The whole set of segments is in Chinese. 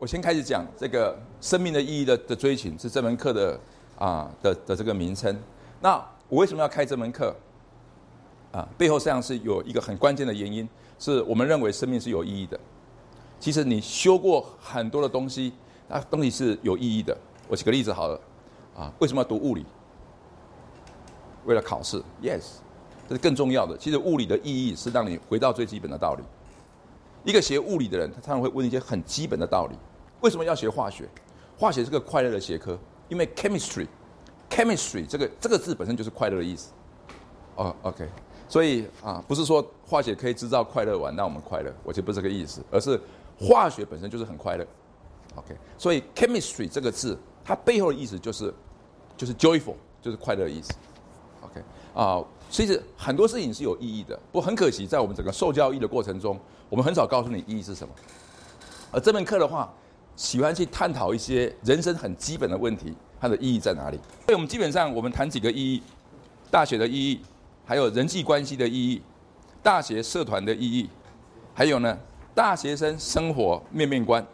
我先开始讲这个生命的意义的的追寻是这门课的啊的的这个名称。那我为什么要开这门课？啊，背后实际上是有一个很关键的原因，是我们认为生命是有意义的。其实你修过很多的东西，那东西是有意义的。我举个例子好了，啊，为什么要读物理？为了考试，yes，这是更重要的。其实物理的意义是让你回到最基本的道理。一个学物理的人，他常常会问一些很基本的道理。为什么要学化学？化学是个快乐的学科，因为 chemistry，chemistry 这个这个字本身就是快乐的意思。哦，OK，所以啊，不是说化学可以制造快乐玩，让我们快乐，我就不是这个意思，而是化学本身就是很快乐。OK，所以 chemistry 这个字，它背后的意思就是就是 joyful，就是快乐的意思。OK，啊，其实很多事情是有意义的，不过很可惜，在我们整个受教育的过程中，我们很少告诉你意义是什么。而这门课的话，喜欢去探讨一些人生很基本的问题，它的意义在哪里？所以我们基本上我们谈几个意义：大学的意义，还有人际关系的意义，大学社团的意义，还有呢，大学生生活面面观，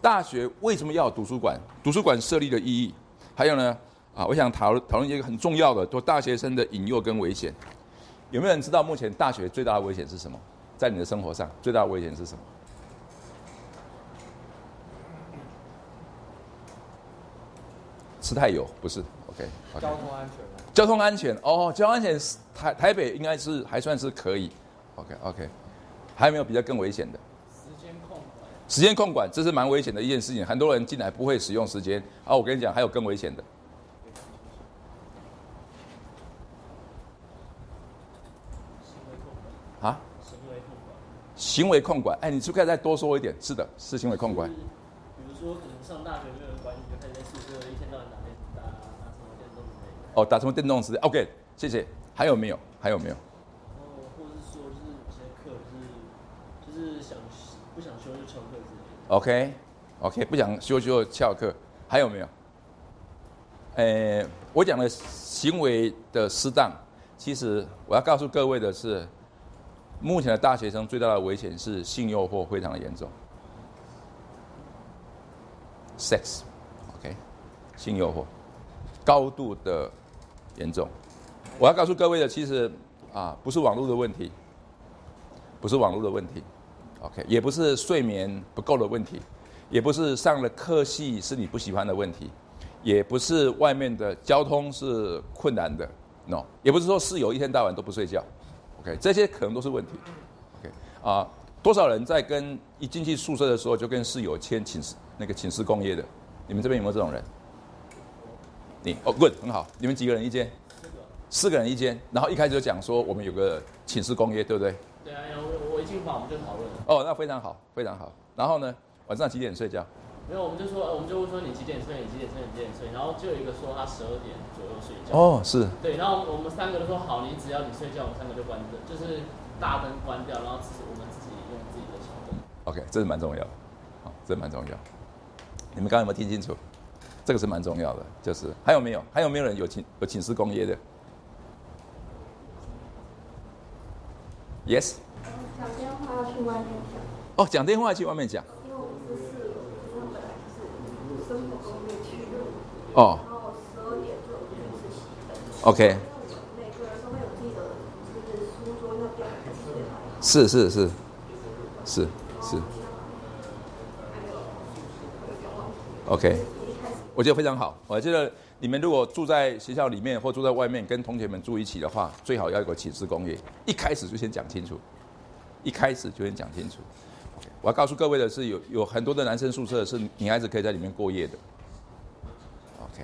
大学为什么要图书馆？图书馆设立的意义，还有呢，啊，我想讨论讨论一个很重要的，就大学生的引诱跟危险。有没有人知道目前大学最大的危险是什么？在你的生活上，最大的危险是什么？吃太油不是？OK，交通安全交通安全哦，交通安全台台北应该是还算是可以。OK OK，还有没有比较更危险的？时间控管。时间控管这是蛮危险的一件事情，很多人进来不会使用时间。啊，我跟你讲，还有更危险的。啊？行为控管。行为控管，哎，你是不是可以再多说一点？是的，是行为控管。比如说，可能上大学没有人管你，就开始在宿舍一天到晚打电打打什么电动之类的。哦，打什么电动之类？OK，谢谢。还有没有？还有没有？然后，或者是说，就是有些课就是就是想不想修就翘 OK，OK，不想修就翘课，还有没有？呃，我讲的行为的适当，其实我要告诉各位的是，目前的大学生最大的危险是性诱惑非常的严重，sex，OK，、性诱惑高度的严重。我要告诉各位的，其实啊，不是网络的问题，不是网络的问题。OK，也不是睡眠不够的问题，也不是上了课系是你不喜欢的问题，也不是外面的交通是困难的，no，也不是说室友一天到晚都不睡觉，OK，这些可能都是问题，OK，啊，多少人在跟一进去宿舍的时候就跟室友签寝室那个寝室公约的？你们这边有没有这种人？你哦，good，很好，你们几个人一间？四个人一间，然后一开始就讲说我们有个寝室公约，对不对？对啊，我我一进房我们就讨论。哦，那非常好，非常好。然后呢，晚上几点睡觉？没有，我们就说，我们就会说你几点睡，你几点睡，你几点睡，然后就有一个说他十二点左右睡觉。哦，是对，然后我们三个都说好，你只要你睡觉，我们三个就关灯，就是大灯关掉，然后只是我们自己用自己的小灯。OK，这是蛮重要的，好，这蛮重要。你们刚刚有没有听清楚？这个是蛮重要的，就是还有没有？还有没有人有寝有寝室公约的？Yes。讲电话去外面讲，哦，讲电话去外面讲。因为我们是室友，他们本来就是生活公约去的，哦。然后十二点就有电视熄灯。，OK，每个人都会有自己的就是书桌是是是。是是，OK。我觉得非常好。我觉得你们如果住在学校里面或住在外面，跟同学们住一起的话，最好要有个寝室公约，一开始就先讲清楚，一开始就先讲清楚。我要告诉各位的是，有有很多的男生宿舍是女孩子可以在里面过夜的。OK，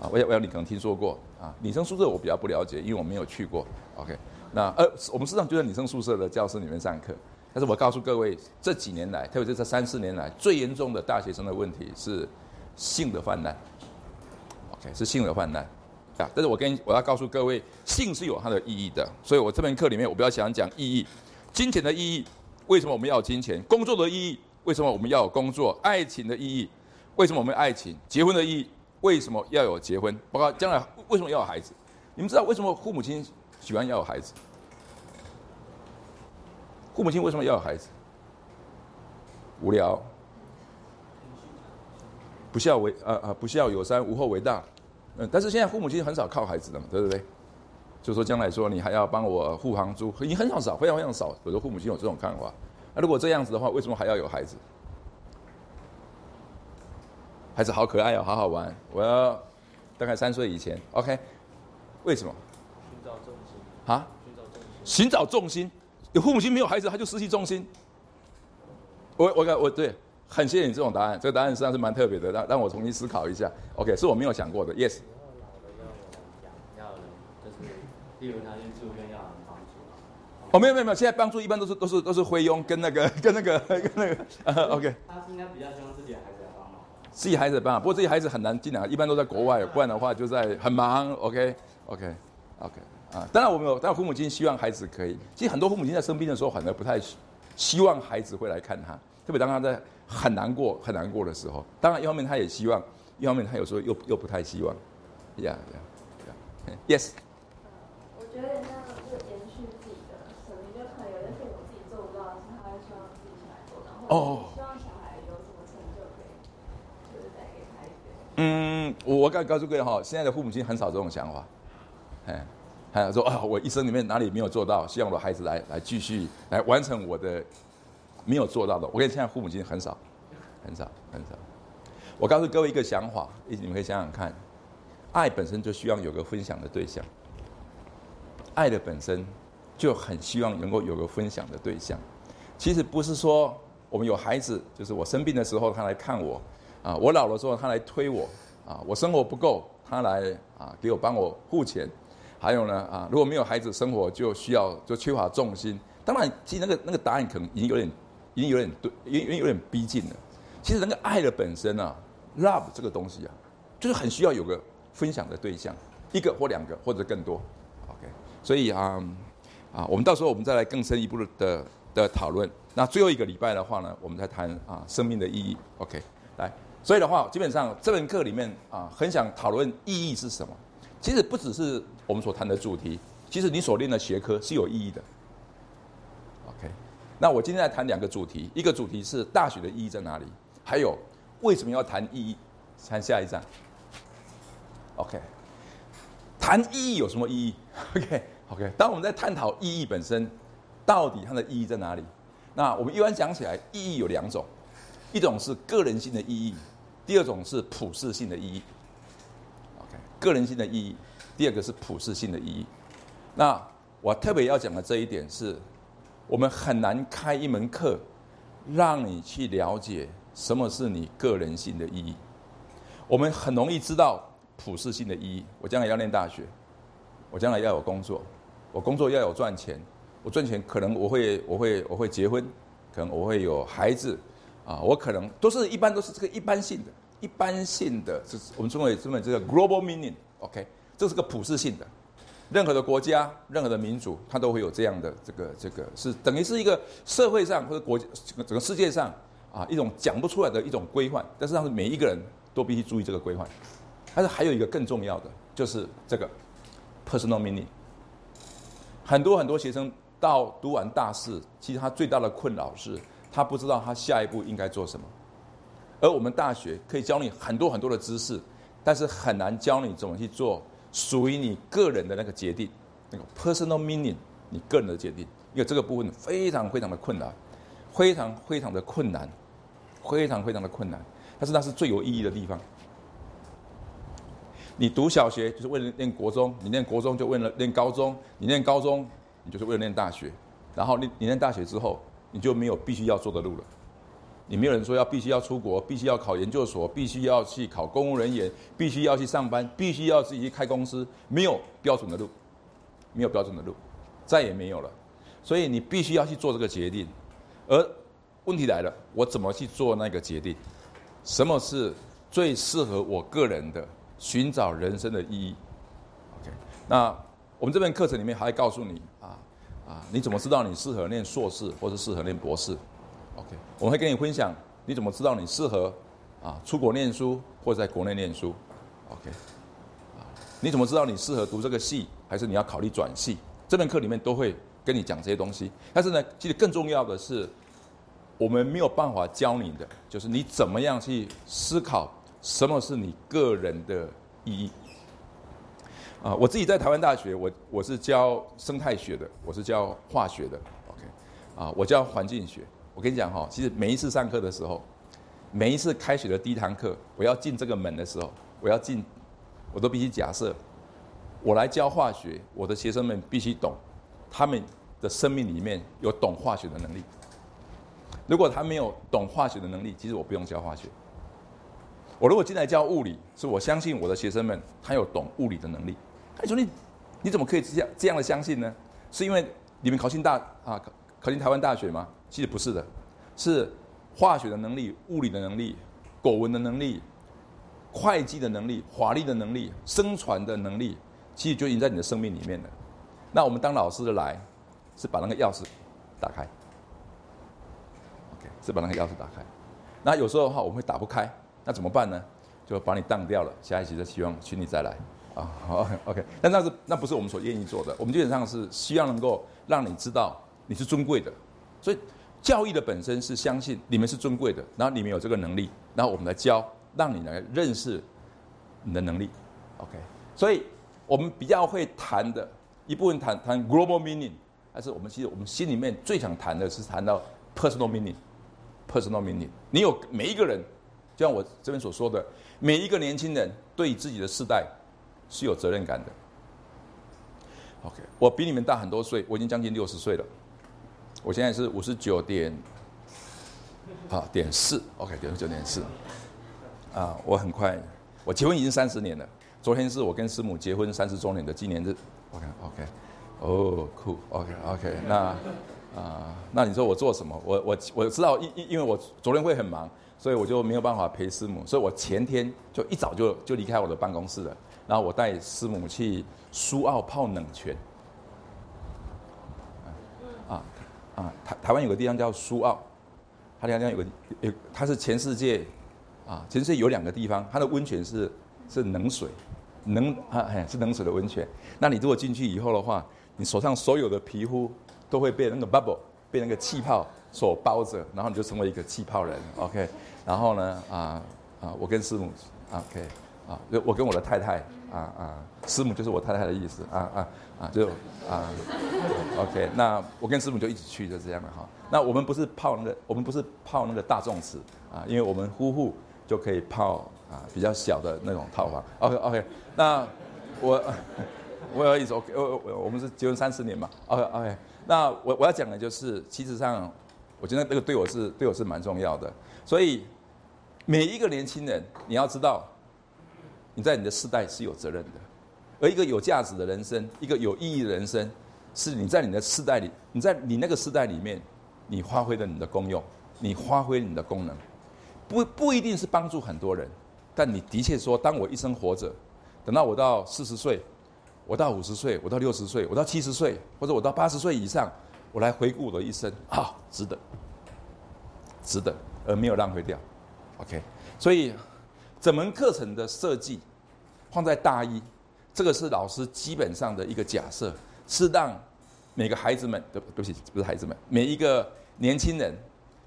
啊，我我想你可能听说过啊，女生宿舍我比较不了解，因为我没有去过。OK，那呃，我们实际上就在女生宿舍的教室里面上课。但是我告诉各位，这几年来，特别是这三四年来，最严重的大学生的问题是性的泛滥。OK，是性的泛滥啊。但是我跟我要告诉各位，性是有它的意义的。所以我这门课里面，我比较想讲意义，金钱的意义。为什么我们要金钱？工作的意义，为什么我们要有工作？爱情的意义，为什么我们爱情？结婚的意义，为什么要有结婚？包括将来为什么要有孩子？你们知道为什么父母亲喜欢要有孩子？父母亲为什么要有孩子？无聊，不孝为呃呃不孝有三，无后为大。嗯，但是现在父母亲很少靠孩子的嘛，对不对？就说将来说你还要帮我护航租，已经很少少，非常非常少。有的父母亲有这种看法。那如果这样子的话，为什么还要有孩子？孩子好可爱哦，好好玩。我要大概三岁以前，OK？为什么？寻找重心，啊？寻找重心。寻找重心，有父母亲没有孩子，他就失去重心。我我我对，很谢谢你这种答案，这个答案实际上是蛮特别的，让让我重新思考一下。OK，是我没有想过的，Yes。以后老了要有人养，要有人就是，例如他去住院要有人帮助啊。哦，没有没有没有，现在帮助一般都是都是都是菲佣跟那个 跟那个跟那个、呃、OK，他是应该比较希望自己的孩子来帮忙。自己孩子帮忙，不过自己孩子很难进来，一般都在国外，不然的话就在很忙。OK OK OK 啊，当然我们有，当然父母亲希望孩子可以，其实很多父母亲在生病的时候，反而不太希希望孩子会来看他，特别当他在很难过很难过的时候，当然一方面他也希望，一方面他有时候又又不太希望。Yeah Yeah。我觉得那就延续自己的生命，就可能有些事情我自己做不到的事，他会希望自己小孩做到，或哦者希望小孩有什么成就可以，就是带给他一点。嗯，我我告告诉各位哈，现在的父母亲很少这种想法，哎，还有说啊，我一生里面哪里没有做到，希望我的孩子来来继续来完成我的没有做到的。我跟你现在父母亲很少，很少，很少。我告诉各位一个想法，你们可以想想看，爱本身就需要有个分享的对象，爱的本身就很希望能够有个分享的对象。其实不是说我们有孩子，就是我生病的时候他来看我，啊，我老了之后他来推我，啊，我生活不够他来啊给我帮我付钱，还有呢啊，如果没有孩子，生活就需要就缺乏重心。当然，其实那个那个答案可能已经有点已经有点对，已经有点逼近了。其实那个爱的本身啊，love 这个东西啊，就是很需要有个分享的对象，一个或两个或者更多。OK，所以啊啊，我们到时候我们再来更深一步的的讨论。那最后一个礼拜的话呢，我们再谈啊生命的意义。OK，来，所以的话，基本上这门课里面啊，很想讨论意义是什么。其实不只是我们所谈的主题，其实你所练的学科是有意义的。OK，那我今天来谈两个主题，一个主题是大学的意义在哪里，还有为什么要谈意义。谈下一站。OK，谈意义有什么意义？OK OK，当我们在探讨意义本身，到底它的意义在哪里？那我们一般讲起来，意义有两种，一种是个人性的意义，第二种是普世性的意义。OK，个人性的意义，第二个是普世性的意义。那我特别要讲的这一点是，我们很难开一门课，让你去了解什么是你个人性的意义。我们很容易知道普世性的意义。我将来要念大学，我将来要有工作，我工作要有赚钱，我赚钱可能我会我会我会结婚，可能我会有孩子，啊，我可能都是一般都是这个一般性的、一般性的，这是我们称为称为这个 global meaning，OK，、这是个普世性的。任何的国家、任何的民族，它都会有这样的这个这个是等于是一个社会上或者国整个整个世界上啊一种讲不出来的一种规范，但是让每一个人都必须注意这个规范。但是还有一个更重要的，就是这个 personal meaning。很多很多学生到读完大四，其实他最大的困扰是，他不知道他下一步应该做什么。而我们大学可以教你很多很多的知识，但是很难教你怎么去做属于你个人的那个决定，那个 personal meaning，你个人的决定，因为这个部分非常非常的困难，非常非常的困难，非常非常的困难。但是那是最有意义的地方。你读小学就是为了念国中，你念国中就为了念高中，你念高中你就是为了念大学，然后你你念大学之后，你就没有必须要做的路了。你没有人说要必须要出国，必须要考研究所，必须要去考公务人员，必须要去上班，必须要自己去开公司，没有标准的路，没有标准的路，再也没有了。所以你必须要去做这个决定。而问题来了，我怎么去做那个决定？什么是最适合我个人的寻找人生的意义？OK，那我们这边课程里面还告诉你啊啊，你怎么知道你适合念硕士或者适合念博士 OK，我们会跟你分享你怎么知道你适合啊出国念书或者在国内念书，OK，啊，你怎么知道你适合读这个系，还是你要考虑转系？这门课里面都会跟你讲这些东西。但是呢，其实更重要的是，我们没有办法教你的，就是你怎么样去思考什么是你个人的意义。啊，我自己在台湾大学，我我是教生态学的，我是教化学的，OK，啊，我教环境学。我跟你讲哈，其实每一次上课的时候，每一次开学的第一堂课，我要进这个门的时候，我要进，我都必须假设，我来教化学，我的学生们必须懂，他们的生命里面有懂化学的能力。如果他没有懂化学的能力，其实我不用教化学。我如果进来教物理，是我相信我的学生们他有懂物理的能力。你说你你怎么可以这样这样的相信呢？是因为你们考进大啊考考进台湾大学吗？其实不是的，是化学的能力、物理的能力、国文的能力、会计的能力、法律的能力、生传的能力，其实就已经在你的生命里面了。那我们当老师的来，是把那个钥匙打开，OK，是把那个钥匙打开。那有时候的话，我们会打不开，那怎么办呢？就把你当掉了。下一期就希望请你再来啊，好，OK。但那是那不是我们所愿意做的，我们基本上是希望能够让你知道你是尊贵的，所以。教育的本身是相信你们是尊贵的，然后你们有这个能力，然后我们来教，让你来认识你的能力。OK，所以我们比较会谈的一部分谈谈 global meaning，但是我们其实我们心里面最想谈的是谈到 personal meaning，personal meaning。你有每一个人，就像我这边所说的，每一个年轻人对自己的世代是有责任感的。OK，我比你们大很多岁，我已经将近六十岁了。我现在是五十九点，啊点四，OK，点九点四，啊，我很快，我结婚已经三十年了。昨天是我跟师母结婚三十周年的纪念日，OK，OK，哦，酷，OK，OK，那啊，那你说我做什么？我我我知道，因因为我昨天会很忙，所以我就没有办法陪师母，所以我前天就一早就就离开我的办公室了，然后我带师母去苏澳泡冷泉。啊啊，台台湾有个地方叫苏澳，它地方有个有，它是全世界，啊，全世界有两个地方，它的温泉是是冷水，冷啊哎是冷水的温泉。那你如果进去以后的话，你手上所有的皮肤都会被那个 bubble 被那个气泡所包着，然后你就成为一个气泡人，OK。然后呢，啊啊，我跟师母，OK，啊，我跟我的太太，啊啊，师母就是我太太的意思，啊啊啊，就啊。OK，那我跟师母就一起去，就这样的哈。那我们不是泡那个，我们不是泡那个大众池啊，因为我们夫妇就可以泡啊比较小的那种套房。OK，OK，那我 我有意思，OK，我我我们是结婚三十年嘛。OK，OK，那我我要讲的就是，其实上我觉得那个对我是对我是蛮重要的。所以每一个年轻人，你要知道，你在你的世代是有责任的，而一个有价值的人生，一个有意义的人生。是你在你的世代里，你在你那个世代里面，你发挥了你的功用，你发挥你的功能，不不一定是帮助很多人，但你的确说，当我一生活着，等到我到四十岁，我到五十岁，我到六十岁，我到七十岁，或者我到八十岁以上，我来回顾我的一生，啊，值得，值得，而没有浪费掉，OK。所以整门课程的设计放在大一，这个是老师基本上的一个假设，是让。每个孩子们，对不起，不是孩子们，每一个年轻人，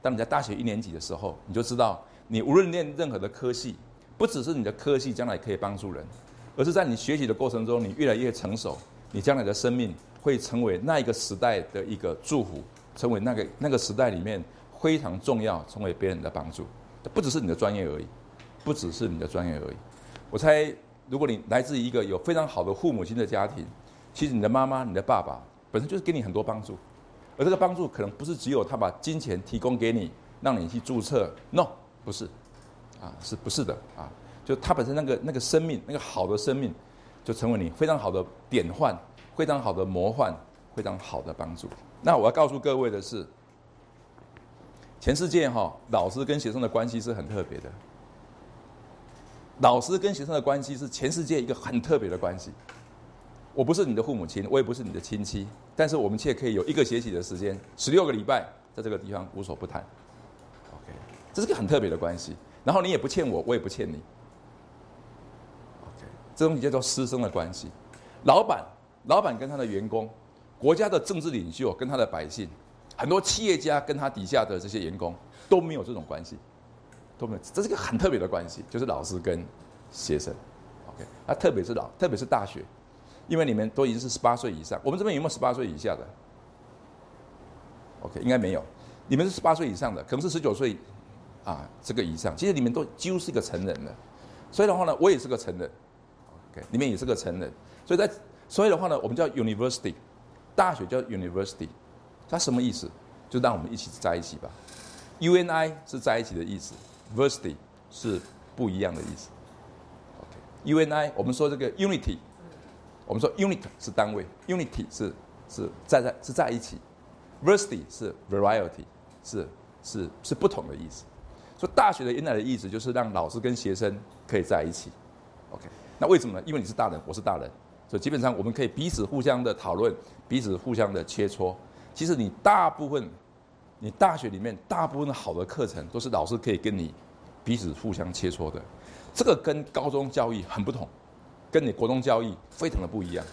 当你在大学一年级的时候，你就知道，你无论念任何的科系，不只是你的科系将来可以帮助人，而是在你学习的过程中，你越来越成熟，你将来的生命会成为那一个时代的一个祝福，成为那个那个时代里面非常重要，成为别人的帮助，不只是你的专业而已，不只是你的专业而已。我猜，如果你来自一个有非常好的父母亲的家庭，其实你的妈妈、你的爸爸。本身就是给你很多帮助，而这个帮助可能不是只有他把金钱提供给你，让你去注册，no，不是，啊，是不是的啊？就他本身那个那个生命，那个好的生命，就成为你非常好的典范，非常好的模范，非常好的帮助。那我要告诉各位的是，全世界哈，老师跟学生的关系是很特别的，老师跟学生的关系是全世界一个很特别的关系。我不是你的父母亲，我也不是你的亲戚，但是我们却可以有一个学习的时间，十六个礼拜，在这个地方无所不谈。OK，这是个很特别的关系。然后你也不欠我，我也不欠你。OK，这东西叫做师生的关系。老板，老板跟他的员工，国家的政治领袖跟他的百姓，很多企业家跟他底下的这些员工都没有这种关系，都没有。这是个很特别的关系，就是老师跟学生。OK，啊，特别是老，特别是大学，因为你们都已经是十八岁以上。我们这边有没有十八岁以下的？OK，应该没有。你们是十八岁以上的，可能是十九岁。啊，这个以上，其实你们都几乎是一个成人了，所以的话呢，我也是个成人，OK，你们也是个成人，所以在所以的话呢，我们叫 university，大学叫 university，它什么意思？就让我们一起在一起吧，UNI 是在一起的意思，versity 是不一样的意思，OK，UNI 我们说这个 unity，我们说 unit 是单位，unity 是是在在是在一起，versity 是 variety 是是是不同的意思。说大学的原来的意思就是让老师跟学生可以在一起，OK？那为什么呢？因为你是大人，我是大人，所以基本上我们可以彼此互相的讨论，彼此互相的切磋。其实你大部分，你大学里面大部分好的课程都是老师可以跟你彼此互相切磋的，这个跟高中教育很不同，跟你国中教育非常的不一样。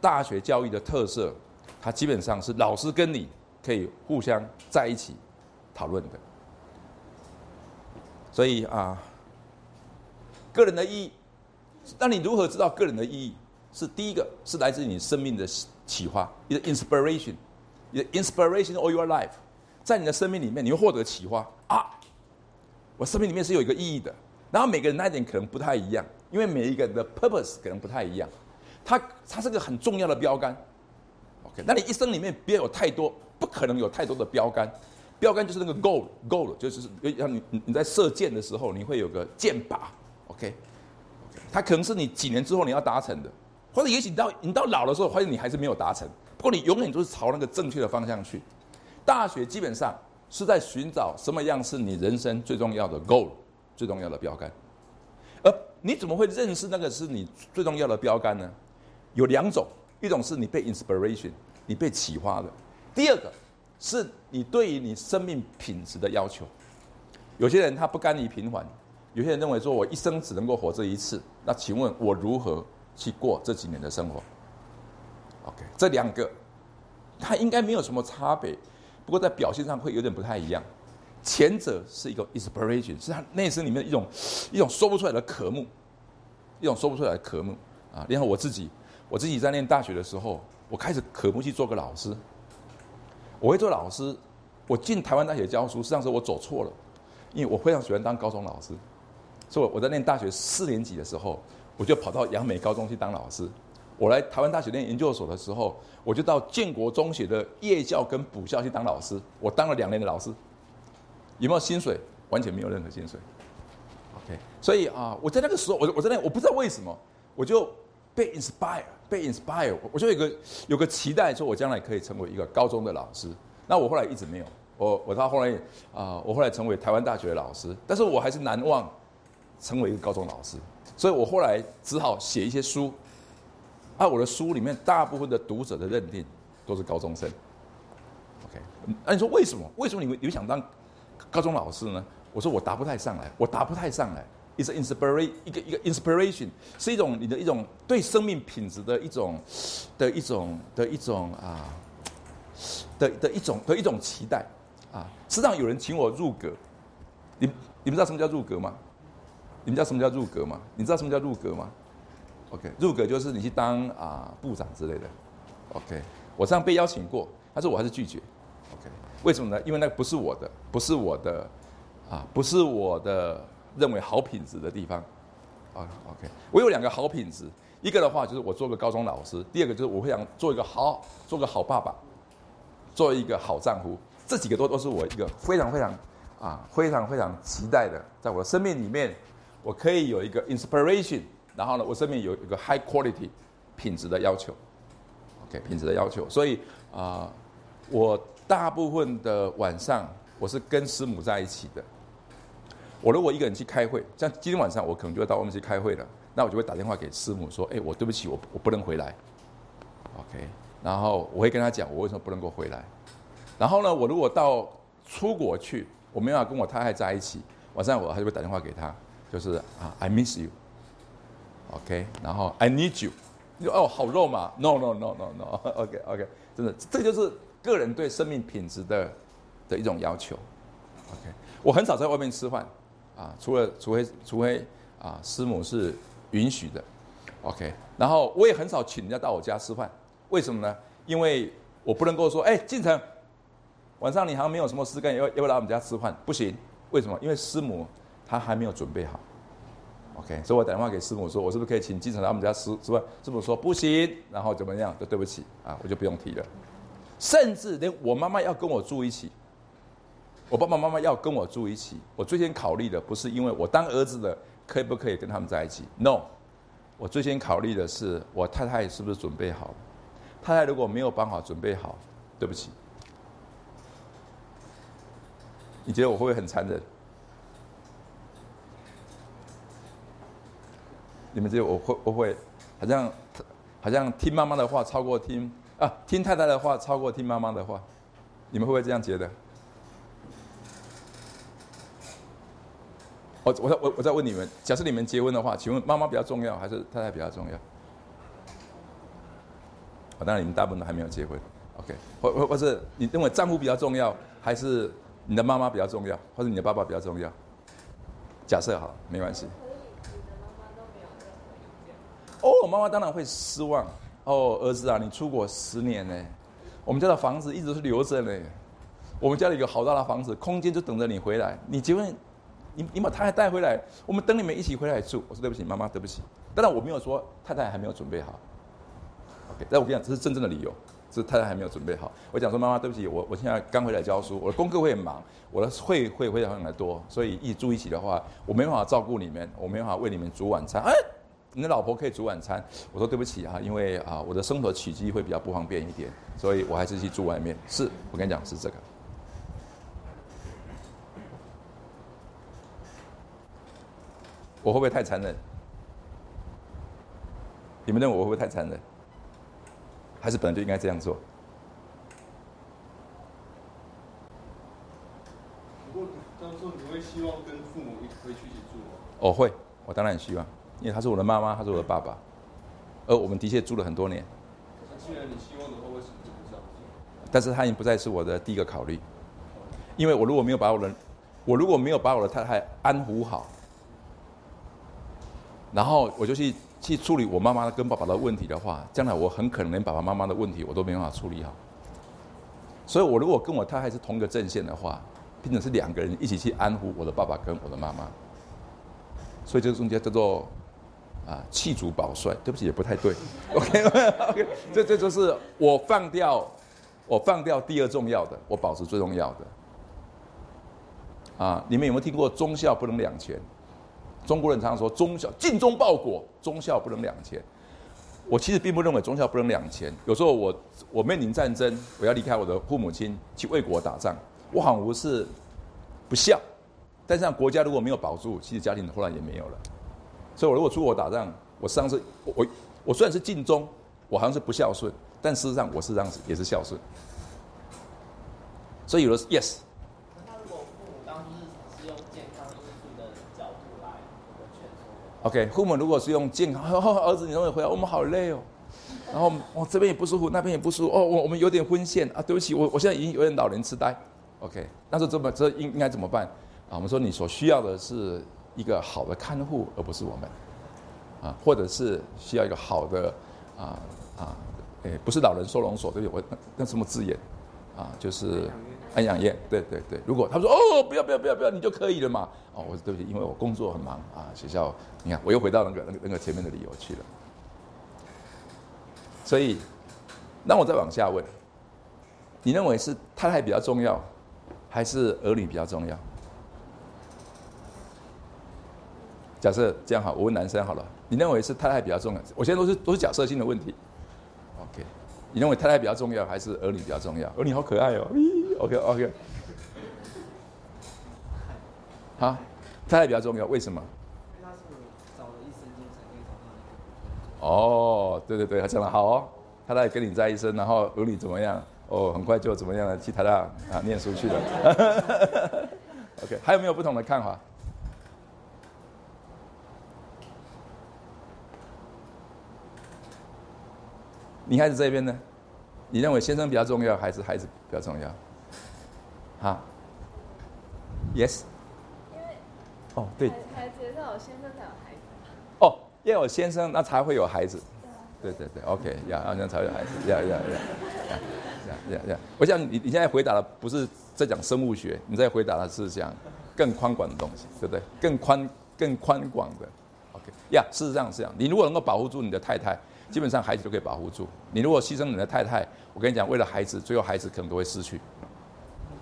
大学教育的特色，它基本上是老师跟你可以互相在一起讨论的。所以啊，个人的意义，那你如何知道个人的意义？是第一个是来自你生命的启发，你的 inspiration，你的 inspiration all your life，在你的生命里面，你会获得启发啊！我生命里面是有一个意义的。然后每个人那一点可能不太一样，因为每一个人的 purpose 可能不太一样。它它是个很重要的标杆。OK，那你一生里面别有太多，不可能有太多的标杆。标杆就是那个 goal，goal 就是让你你在射箭的时候，你会有个箭靶，OK，它可能是你几年之后你要达成的，或者也许你到你到老的时候，发现你还是没有达成，不过你永远都是朝那个正确的方向去。大学基本上是在寻找什么样是你人生最重要的 goal，最重要的标杆。而你怎么会认识那个是你最重要的标杆呢？有两种，一种是你被 inspiration，你被启发的；第二个。是你对于你生命品质的要求。有些人他不甘于平凡，有些人认为说我一生只能够活这一次。那请问我如何去过这几年的生活？OK，这两个，他应该没有什么差别，不过在表现上会有点不太一样。前者是一个 inspiration，是他内心里面一种一种说不出来的渴慕，一种说不出来的渴慕啊。然后我自己，我自己在念大学的时候，我开始渴慕去做个老师。我会做老师，我进台湾大学教书，实际上是我走错了，因为我非常喜欢当高中老师，所以我在念大学四年级的时候，我就跑到杨美高中去当老师。我来台湾大学念研究所的时候，我就到建国中学的夜校跟补校去当老师。我当了两年的老师，有没有薪水？完全没有任何薪水。OK，所以啊，我在那个时候，我我在那，我不知道为什么，我就被 inspire。被 inspire，我就有个有个期待，说我将来可以成为一个高中的老师。那我后来一直没有，我我到后来啊，我后来成为台湾大学的老师，但是我还是难忘成为一个高中老师。所以我后来只好写一些书，啊，我的书里面大部分的读者的认定都是高中生。OK，那你说为什么？为什么你会你想当高中老师呢？我说我答不太上来，我答不太上来。It's inspiration 一个一个 inspiration 是一种你的一种对生命品质的一种的一种的一种啊的的一种的一种期待啊。实际上有人请我入阁，你你们知道什么叫入阁吗？你知道什么叫入阁吗？你知道什么叫入阁吗？OK，入阁就是你去当啊部长之类的。OK，我这样被邀请过，但是我还是拒绝。OK，为什么呢？因为那不是我的，不是我的啊，不是我的。认为好品质的地方，啊，OK，我有两个好品质，一个的话就是我做个高中老师，第二个就是我会想做一个好，做个好爸爸，做一个好丈夫，这几个都都是我一个非常非常啊非常非常期待的，在我的生命里面，我可以有一个 inspiration，然后呢，我生命有一个 high quality 品质的要求，OK，品质的要求，所以啊，我大部分的晚上我是跟师母在一起的。我如果一个人去开会，像今天晚上我可能就会到外面去开会了，那我就会打电话给师母说：“哎，我对不起，我我不能回来。”OK，然后我会跟他讲我为什么不能够回来。然后呢，我如果到出国去，我没办法跟我太太在一起，晚上我还是会打电话给她，就是啊，I miss you，OK，、然后 I need you，你说哦好肉嘛？No No No No No，OK OK，真的，这就是个人对生命品质的的一种要求。OK，我很少在外面吃饭啊，除了除非除非啊师母是允许的，OK，然后我也很少请人家到我家吃饭，为什么呢？因为我不能够说，哎，进城，晚上你好像没有什么事干，要要不要来我们家吃饭？不行，为什么？因为师母他还没有准备好，OK，所以我打电话给师母说，我是不是可以请继承来我们家吃吃饭？师母说不行，然后怎么样？就对不起啊，我就不用提了。甚至连我妈妈要跟我住一起，我爸爸妈妈要跟我住一起，我最先考虑的不是因为我当儿子的可以不可以跟他们在一起，no，我最先考虑的是我太太是不是准备好。太太如果没有办法准备好，对不起，你觉得我会不会很残忍？你们觉得我会不会好像好像听妈妈的话超过听啊听太太的话超过听妈妈的话？你们会不会这样觉得？我我我我再问你们，假设你们结婚的话，请问妈妈比较重要还是太太比较重要？哦，当然你们大部分都还没有结婚，OK，或或或是你认为丈夫比较重要，还是你的妈妈比较重要，或者你的爸爸比较重要？假设好，没关系。可是你的妈妈都没有任何意见。哦，妈妈当然会失望。哦，儿子啊，你出国十年呢，我们家的房子一直是留着呢。我们家里有好大的房子，空间就等着你回来。你结婚，你你把太太带回来，我们等你们一起回来住。我说对不起，妈妈，对不起。当然我没有说太太还没有准备好。OK，但我跟你讲，这是真正的理由，是太太还没有准备好。我讲说妈妈，对不起，我我现在刚回来教书，我的功课会很忙，我的会会非常的多，所以一住一起的话，我没办法照顾你们，我没办法为你们煮晚餐。哎。你的老婆可以煮晚餐，我说对不起啊，因为啊我的生活起居会比较不方便一点，所以我还是去住外面。是我跟你讲是这个。我会不会太残忍？你们认为我会不会太残忍？还是本来就应该这样做？不过到时候，你会希望跟父母一回去一起住吗？我会，我当然希望，因为他是我的妈妈，他是我的爸爸，而我们的确住了很多年。既然你希望的话，为什么就不这样做？但是他已经不再是我的第一个考虑，因为我如果没有把我的，我如果没有把我的太太安抚好，然后我就去去处理我妈妈跟爸爸的问题的话，将来我很可能连爸爸妈妈的问题我都没办法处理好。所以我如果跟我太太是同一个阵线的话，变成是两个人一起去安抚我的爸爸跟我的妈妈，所以这个中间叫做啊弃主保帅，对不起也不太对，OK OK，这这就是我放掉。我放掉第二重要的，我保持最重要的。啊，你们有没有听过忠孝不能两全？中国人常说忠孝尽忠报国，忠孝不能两全。我其实并不认为忠孝不能两全。有时候我我面临战争，我要离开我的父母亲去为国打仗，我仿佛是不孝。但是让国家如果没有保住，其实家庭后来也没有了。所以我如果出国打仗，我实际上是我我我虽然是尽忠，我好像是不孝顺。但事实上，我是这样子，也是孝顺。所以有的是 yes，那如果父母当初是是用健康因素的角度来劝说的话，OK，父母如果是用健康，儿子你终于回来，我们好累哦，然后我这边也不舒服，那边也不舒服，哦，我我们有点昏眩啊，对不起，我我现在已经有点老年痴呆，OK，那这怎么这应应该怎么办啊？我们说你所需要的是一个好的看护，而不是我们啊，或者是需要一个好的啊啊，诶，不是老人收容所，对不对？我那那什么字眼啊？就是安养院，对对对。如果他说哦，不要不要不要不要，你就可以了嘛。哦，我说对不起，因为我工作很忙啊，学校，你看我又回到那个那个那个前面的理由去了。所以，那我再往下问，你认为是太太比较重要，还是儿女比较重要？假设这样好，我问男生好了，你认为是太太比较重要？我现在都是都是假设性的问题。OK，你认为太太比较重要，还是儿女比较重要？儿女好可爱哦。OK OK。好，太太比较重要，为什么？因为他是找了一生中才可以找到那个。哦，对对对，他讲的好哦，太太跟你在一生，然后儿女怎么样？哦，很快就怎么样了？去台大啊念书去了。OK，还有没有不同的看法？女孩子这边呢？你认为先生比较重要，还是孩子比较重要？哈？Yes。因为哦，对，孩孩子要有先生才有孩子。哦，要有先生，那才会有孩子。对啊，对对对，OK，呀，这样才会有孩子，呀 呀呀，呀呀呀呀！我想你你现在回答的不是在讲生物学，你在回答的是讲更宽广的东西，对不对？更宽更宽广的，OK，呀，事实上是这样。你如果能够保护住你的太太，基本上孩子都可以保护住。你如果牺牲你的太太，我跟你讲，为了孩子，最后孩子可能都会失去。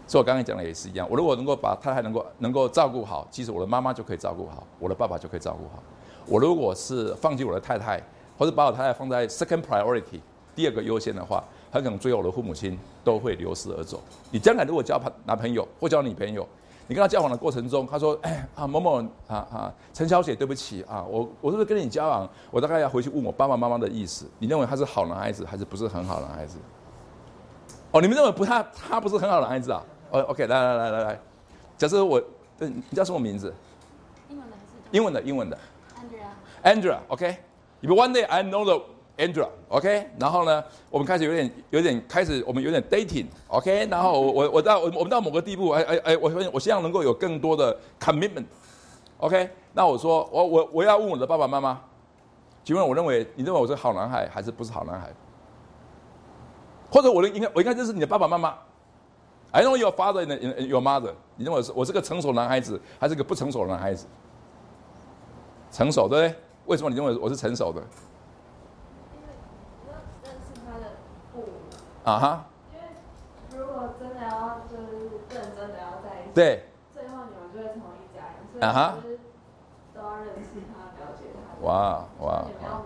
所以我刚才讲的也是一样，我如果能够把太太能够能够照顾好，其实我的妈妈就可以照顾好，我的爸爸就可以照顾好。我如果是放弃我的太太，或者把我太太放在 second priority 第二个优先的话，很可能最后我的父母亲都会流失而走。你将来如果交朋男朋友或交女朋友，你跟他交往的过程中，他说：“哎啊某某啊啊陈小姐，对不起啊，我我是不是跟你交往？我大概要回去问我爸爸妈妈的意思。你认为他是好男孩子，还是不是很好的男孩子？”哦，你们认为不他他不是很好的男孩子啊？哦，OK，来来来来来，假设我，对，你叫什么名字？英文的还是英文的，英文的。Andrea？Andrea，OK、If one day I know the Andrea，OK，、然后呢，我们开始有点有点开始，我们有点 dating，OK，、然后我我我到我我们到某个地步，哎哎哎，我发现我希望能够有更多的 commitment，OK，、那我说我我我要问我的爸爸妈妈，请问我认为你认为我是好男孩还是不是好男孩？或者我的应该我应该认识你的爸爸妈妈，I know your father and your mother，你认为我是我是个成熟男孩子还是个不成熟的男孩子？成熟对不对？为什么你认为我是成熟的？因为你要认识他的父母，啊哈，因为如果真的要就是认真的要在一起，对，最后你们就会成为一家人，所啊哈以就是都要认识他，了解他。哇哇你们要，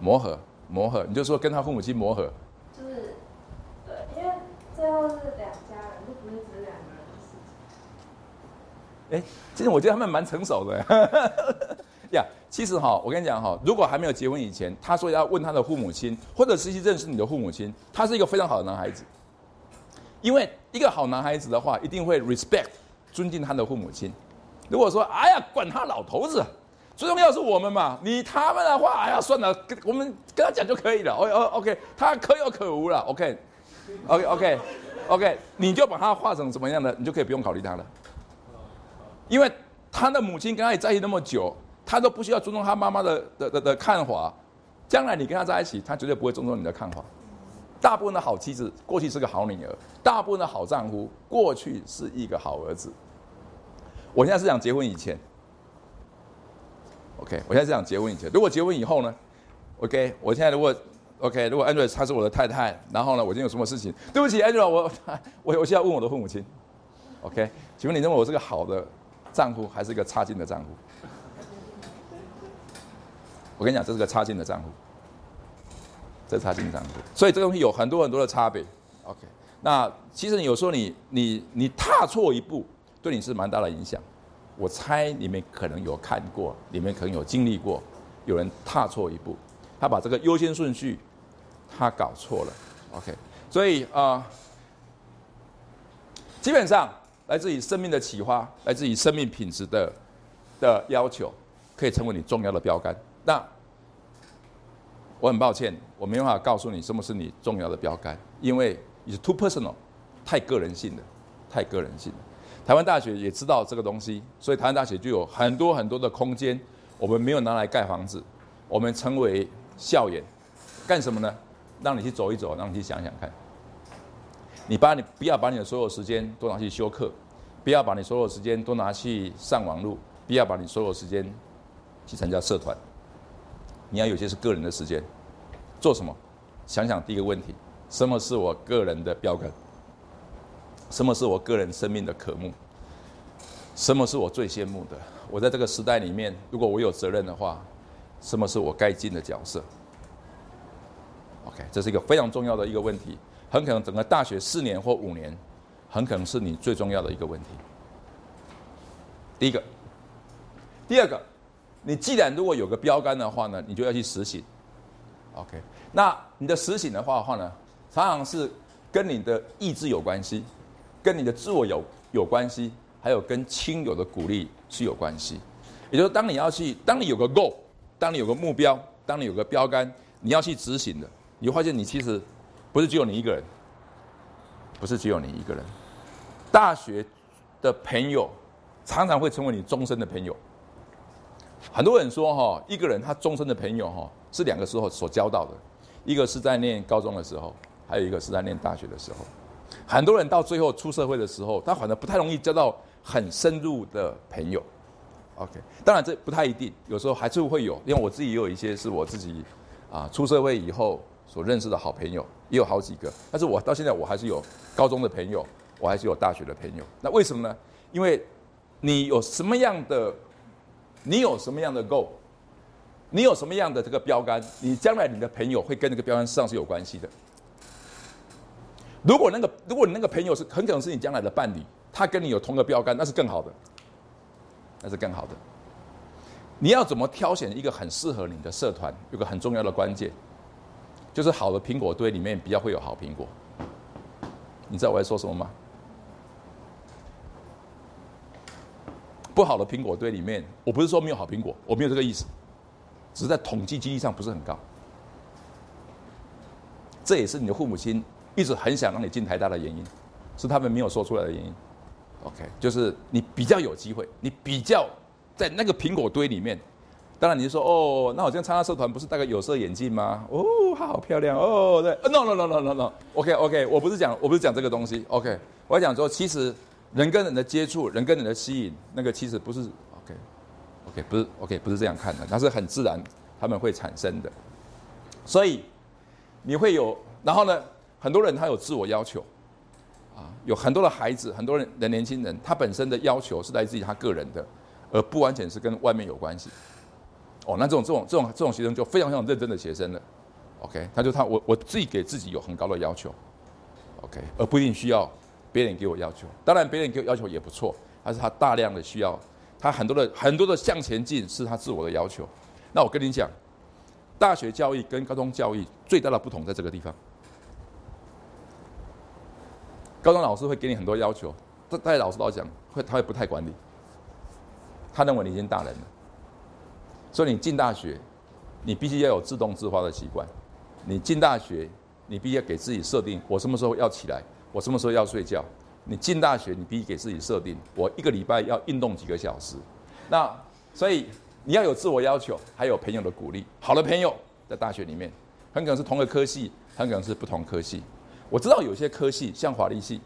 磨合，磨合磨合，你就说跟他父母亲磨合，就是对，因为最后是两家人，就不是只是两个人的事情。哎，其实我觉得他们蛮成熟的 呀。其实哈，我跟你讲哈，如果还没有结婚以前，他说要问他的父母亲，或者是去认识你的父母亲，他是一个非常好的男孩子。因为一个好男孩子的话，一定会 respect 尊敬他的父母亲。如果说哎呀，管他老头子，最重要是我们嘛，你他们的话，哎呀，算了，跟我们跟他讲就可以了。哦哦，OK，他可有可无了。OK，OK OK OK，你就把他画成怎么样的，你就可以不用考虑他了。因为他的母亲跟他也在一起那么久，他都不需要尊重他妈妈的的的的看法。将来你跟他在一起，他绝对不会尊重你的看法。大部分的好妻子过去是个好女儿，大部分的好丈夫过去是一个好儿子。我现在是讲结婚以前，OK，我现在是讲结婚以前。如果结婚以后呢？OK，我现在如果 OK，如果 Angela 她是我的太太，然后呢，我今天有什么事情？对不起，Angela，我 我我现在问我的父母亲，OK，请问你认为我是个好的丈夫，还是一个差劲的丈夫？我跟你讲，这是个差劲的账户，这差劲的账户。所以这个东西有很多很多的差别。OK，那其实有时候你你你踏错一步，对你是蛮大的影响。我猜你们可能有看过，你们可能有经历过，有人踏错一步，他把这个优先顺序他搞错了。OK，所以啊、呃基本上来自于生命的启发，来自于生命品质的的要求，可以成为你重要的标杆。那我很抱歉，我没办法告诉你什么是你重要的标杆，因为你是 too personal，太个人性的，太个人性的。台湾大学也知道这个东西，所以台湾大学就有很多很多的空间，我们没有拿来盖房子，我们称为校园，干什么呢？让你去走一走，让你去想想看。你把你不要把你的所有时间都拿去修课，不要把你所有时间都拿去上网络，不要把你所有时间去参加社团。你要有些是个人的时间，做什么？想想第一个问题：什么是我个人的标杆？什么是我个人生命的渴慕？什么是我最羡慕的？我在这个时代里面，如果我有责任的话，什么是我该尽的角色？OK，这是一个非常重要的一个问题，很可能整个大学四年或五年，很可能是你最重要的一个问题。第一个，第二个，你既然如果有个标杆的话呢，你就要去实行。OK，那你的实行的话的话呢，常常是跟你的意志有关系，跟你的自我有有关系，还有跟亲友的鼓励是有关系。也就是当你要去，当你有个 goal，当你有个目标，当你有个标杆，你要去执行的，你发现你其实不是只有你一个人，不是只有你一个人。大学的朋友常常会成为你终身的朋友。很多人说哈，一个人他终身的朋友哈是两个时候所交到的，一个是在念高中的时候，还有一个是在念大学的时候。很多人到最后出社会的时候，他反而不太容易交到很深入的朋友。OK，当然这不太一定，有时候还是会有，因为我自己也有一些是我自己啊出社会以后所认识的好朋友，也有好几个。但是我到现在我还是有高中的朋友，我还是有大学的朋友。那为什么呢？因为你有什么样的，你有什么样的 goal，你有什么样的这个标杆，你将来你的朋友会跟那个标杆上是有关系的。如果那个如果你那个朋友是很可能是你将来的伴侣，他跟你有同个标杆，那是更好的。那是更好的。你要怎么挑选一个很适合你的社团？有个很重要的关键，就是好的苹果堆里面比较会有好苹果。你知道我在说什么吗？不好的苹果堆里面，我不是说没有好苹果，我没有这个意思，只是在统计几率上不是很高。这也是你的父母亲一直很想让你进台大的原因，是他们没有说出来的原因。OK，就是你比较有机会，你比较在那个苹果堆里面。当然，你就说哦，那我这样参加社团不是戴个有色眼镜吗？哦，好漂亮哦，对，No No No No No No，OK OK，我不是讲我不是讲这个东西，OK，我要讲说，其实人跟人的接触，人跟人的吸引，那个其实不是 OK OK，不是 OK，不是这样看的，那是很自然他们会产生的。所以你会有，然后呢，很多人他有自我要求。啊，有很多的孩子，很多人的年轻人，他本身的要求是来自于他个人的，而不完全是跟外面有关系。哦，那这种这种这种这种学生就非常非常认真的学生了。OK，他就他我我自己给自己有很高的要求。OK，而不一定需要别人给我要求。当然别人给我要求也不错，但是他大量的需要，他很多的很多的向前进是他自我的要求。那我跟你讲，大学教育跟高中教育最大的不同在这个地方。高中老师会给你很多要求，这在老师来讲，会他会不太管你，他认为你已经大人了，所以你进大学，你必须要有自动自发的习惯。你进大学，你必须要给自己设定，我什么时候要起来，我什么时候要睡觉。你进大学，你必须给自己设定，我一个礼拜要运动几个小时。那所以你要有自我要求，还有朋友的鼓励。好的朋友在大学里面，很可能是同个科系，很可能是不同科系。我知道有些科系，像法律系，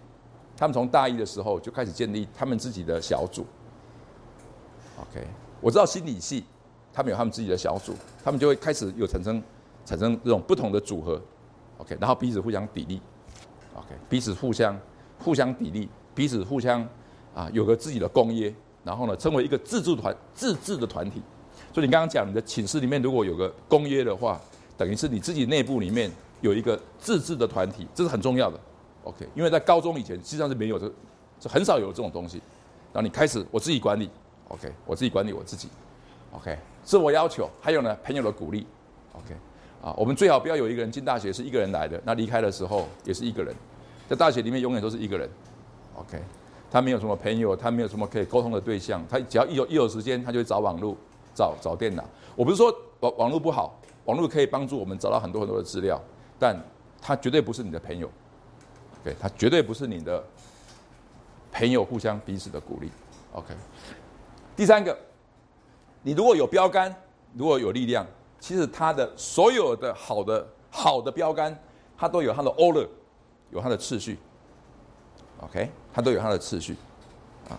他们从大一的时候就开始建立他们自己的小组。OK，我知道心理系，他们有他们自己的小组，他们就会开始有产生产生这种不同的组合。OK，然后彼此互相砥砺。OK，彼此互相互相砥砺，彼此互相啊有个自己的公约，然后呢成为一个自治团自治的团体。所以你刚刚讲你的寝室里面如果有个公约的话，等于是你自己内部里面。有一个自治的团体，这是很重要的。OK，因为在高中以前实际上是没有这，是很少有这种东西。然后你开始我自己管理，OK，我自己管理我自己，OK，自我要求，还有呢朋友的鼓励，OK，啊，我们最好不要有一个人进大学是一个人来的，那离开的时候也是一个人，在大学里面永远都是一个人，OK，他没有什么朋友，他没有什么可以沟通的对象，他只要一有一有时间，他就会找网络，找找电脑。我不是说网网络不好，网络可以帮助我们找到很多很多的资料。但他绝对不是你的朋友，对他绝对不是你的朋友，互相彼此的鼓励。OK，第三个，你如果有标杆，如果有力量，其实他的所有的好的好的标杆，它都有它的 order，有它的次序。OK，它都有它的次序。啊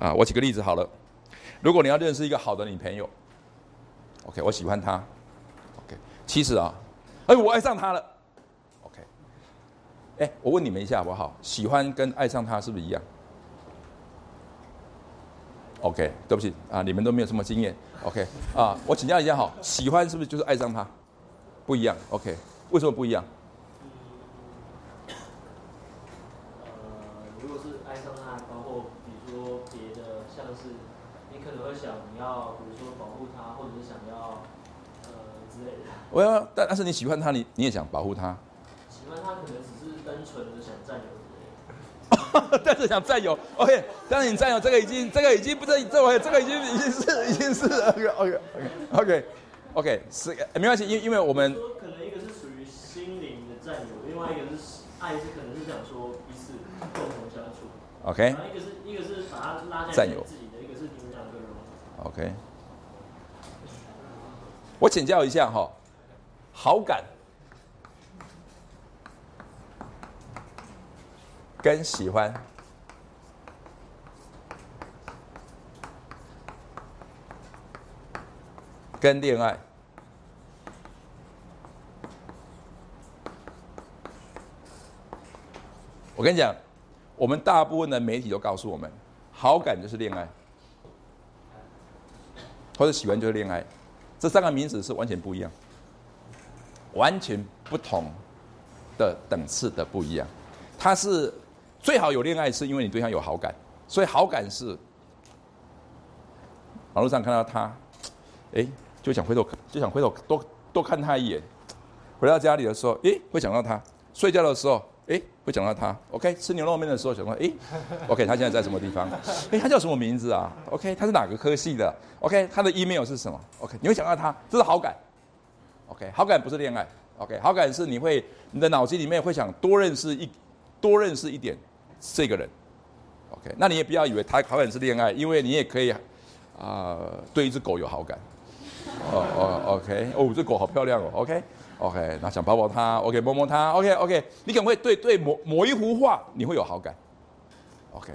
啊，我举个例子好了，如果你要认识一个好的女朋友，OK，我喜欢她，OK，其实啊。哎，我爱上她了。OK，哎，我问你们一下好不好？喜欢跟爱上他是不是一样？OK，对不起啊，你们都没有什么经验。OK，啊，我请教一下哈，喜欢是不是就是爱上他？不一样。OK，为什么不一样？呃，如果是爱上他，包括比如说别的，像是你可能会想你要，比如说保护他，或者是想要呃之类的。我要，但但是你喜欢他，你你也想保护他。但是想占有，OK，但是你占有这个已经，这个已经不是这我这个已经已经是 已经是 OK OK OK OK 是没关系，因因为我们可能一个是属于心灵的占有，另外一个是爱，是可能是想说彼此共同相处。OK 然后一个是一个是把它拉进来占有自己的，一个是你们两个融合。OK，我请教一下哈，好感跟喜欢跟恋爱，我跟你讲，我们大部分的媒体都告诉我们，好感就是恋爱。或者喜欢就是恋爱，这三个名词是完全不一样，完全不同的等次的不一样。它是最好有恋爱，是因为你对他有好感，所以好感是网络上看到他，哎，就想回头就想回头多多看他一眼。回到家里的时候，诶，会想到他；睡觉的时候，诶，会想到他。OK，吃牛肉面的时候想到，诶 o k 他现在在什么地方？诶，他叫什么名字啊？OK，他是哪个科系的？OK，他的 email 是什么？OK，你会想到他，这是好感。OK，好感不是恋爱。OK，好感是你会你的脑筋里面会想多认识一多认识一点这个人。OK，那你也不要以为他好感是恋爱，因为你也可以啊、对一只狗有好感。哦哦，OK，哦，这狗好漂亮哦，OK。OK，那想抱抱它，OK，摸摸它，OK OK，你可能会对对某某一幅画你会有好感，OK，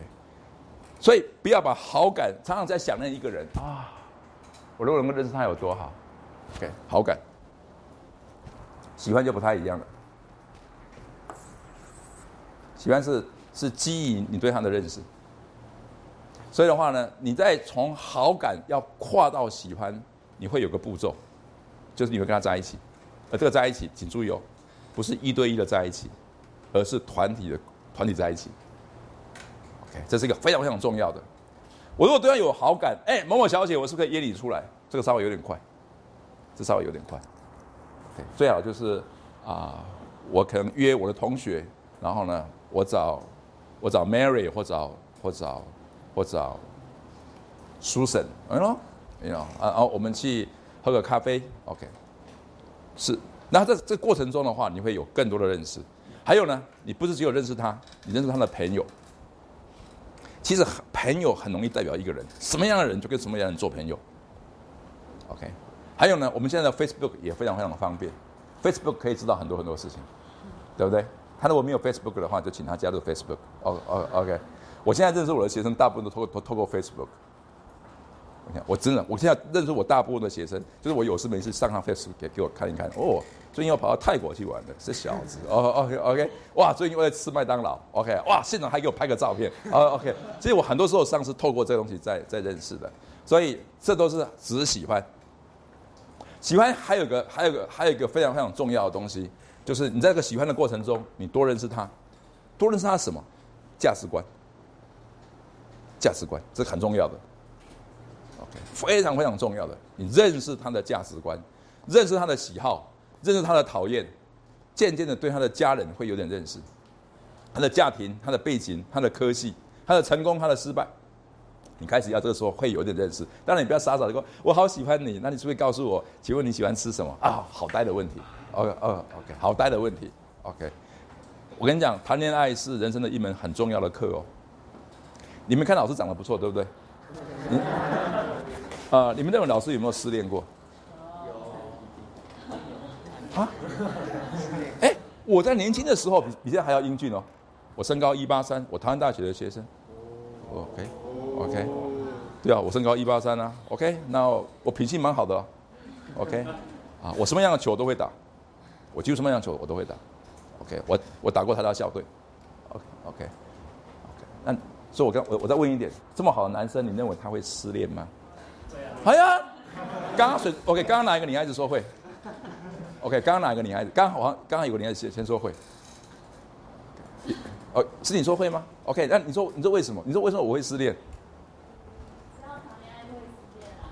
所以不要把好感常常在想念一个人啊，我如果能够认识他有多好，OK，好感，喜欢就不太一样了，喜欢是是基于你对他的认识，所以的话呢，你在从好感要跨到喜欢，你会有个步骤，就是你会跟他在一起。而这个在一起，请注意哦，不是一对一的在一起，而是团体的团体在一起。OK，这是一个非常非常重要的。我如果对他有好感，哎，某某小姐，我是不是可以约你出来？这个稍微有点快，这稍微有点快。OK，最好就是啊、我可能约我的同学，然后呢，我找我找 Mary 或找或找或找 Susan，哎呦，哎呦，啊，然后我们去喝个咖啡，OK。是，然后在这过程中的话，你会有更多的认识。还有呢，你不是只有认识他，你认识他的朋友。其实朋友很容易代表一个人，什么样的人就跟什么样的人做朋友。OK，还有呢，我们现在的 Facebook 也非常非常的方便，Facebook 可以知道很多很多事情，对不对？他如果没有 Facebook 的话，就请他加入 Facebook。哦哦，OK，我现在认识我的学生，大部分都透过透透过 Facebook。你看，我真的，我现在认识我大部分的学生，就是我有事没事上上 Facebook 给给我看一看。哦，最近又跑到泰国去玩了，这小子。哦，OK OK，哇，最近又在吃麦当劳。OK，哇，现场还给我拍个照片。哦，OK，所以我很多时候上是透过这个东西在在认识的，所以这都是只是喜欢。喜欢还有个还有个还有一个非常非常重要的东西，就是你在这个喜欢的过程中，你多认识他，多认识他什么？价值观。价值观，这很重要的。OK，非常非常重要的，你认识他的价值观，认识他的喜好，认识他的讨厌，渐渐的对他的家人会有点认识，他的家庭、他的背景、他的科系、他的成功、他的失败，你开始要这个时候会有点认识。当然，你不要傻傻的说“我好喜欢你”，那你是不是告诉我，请问你喜欢吃什么啊？好呆的问题。OK，哦，OK，好呆的问题。OK，我跟你讲，谈恋爱是人生的一门很重要的课哦。你们看老师长得不错，对不对？你啊、你们认为老师有没有失恋过？有啊？哎，我在年轻的时候比比现在还要英俊哦。我身高一八三，我台湾大学的学生。OK OK，对啊，我身高一八三啊。OK，那我脾气蛮好的、哦。OK，啊，我什么样的球都会打，我几乎什么样的球我都会打。OK，我我打过台大校队。OK OK OK，那所以我刚我我再问一点，这么好的男生，你认为他会失恋吗？哎呀，刚刚谁？OK，刚刚哪一个女孩子说会？OK，刚刚哪一个女孩子？刚刚好像刚刚有个女孩子先先说会。哦，是你说会吗？OK，那你说你说为什么？你说为什么我会失恋？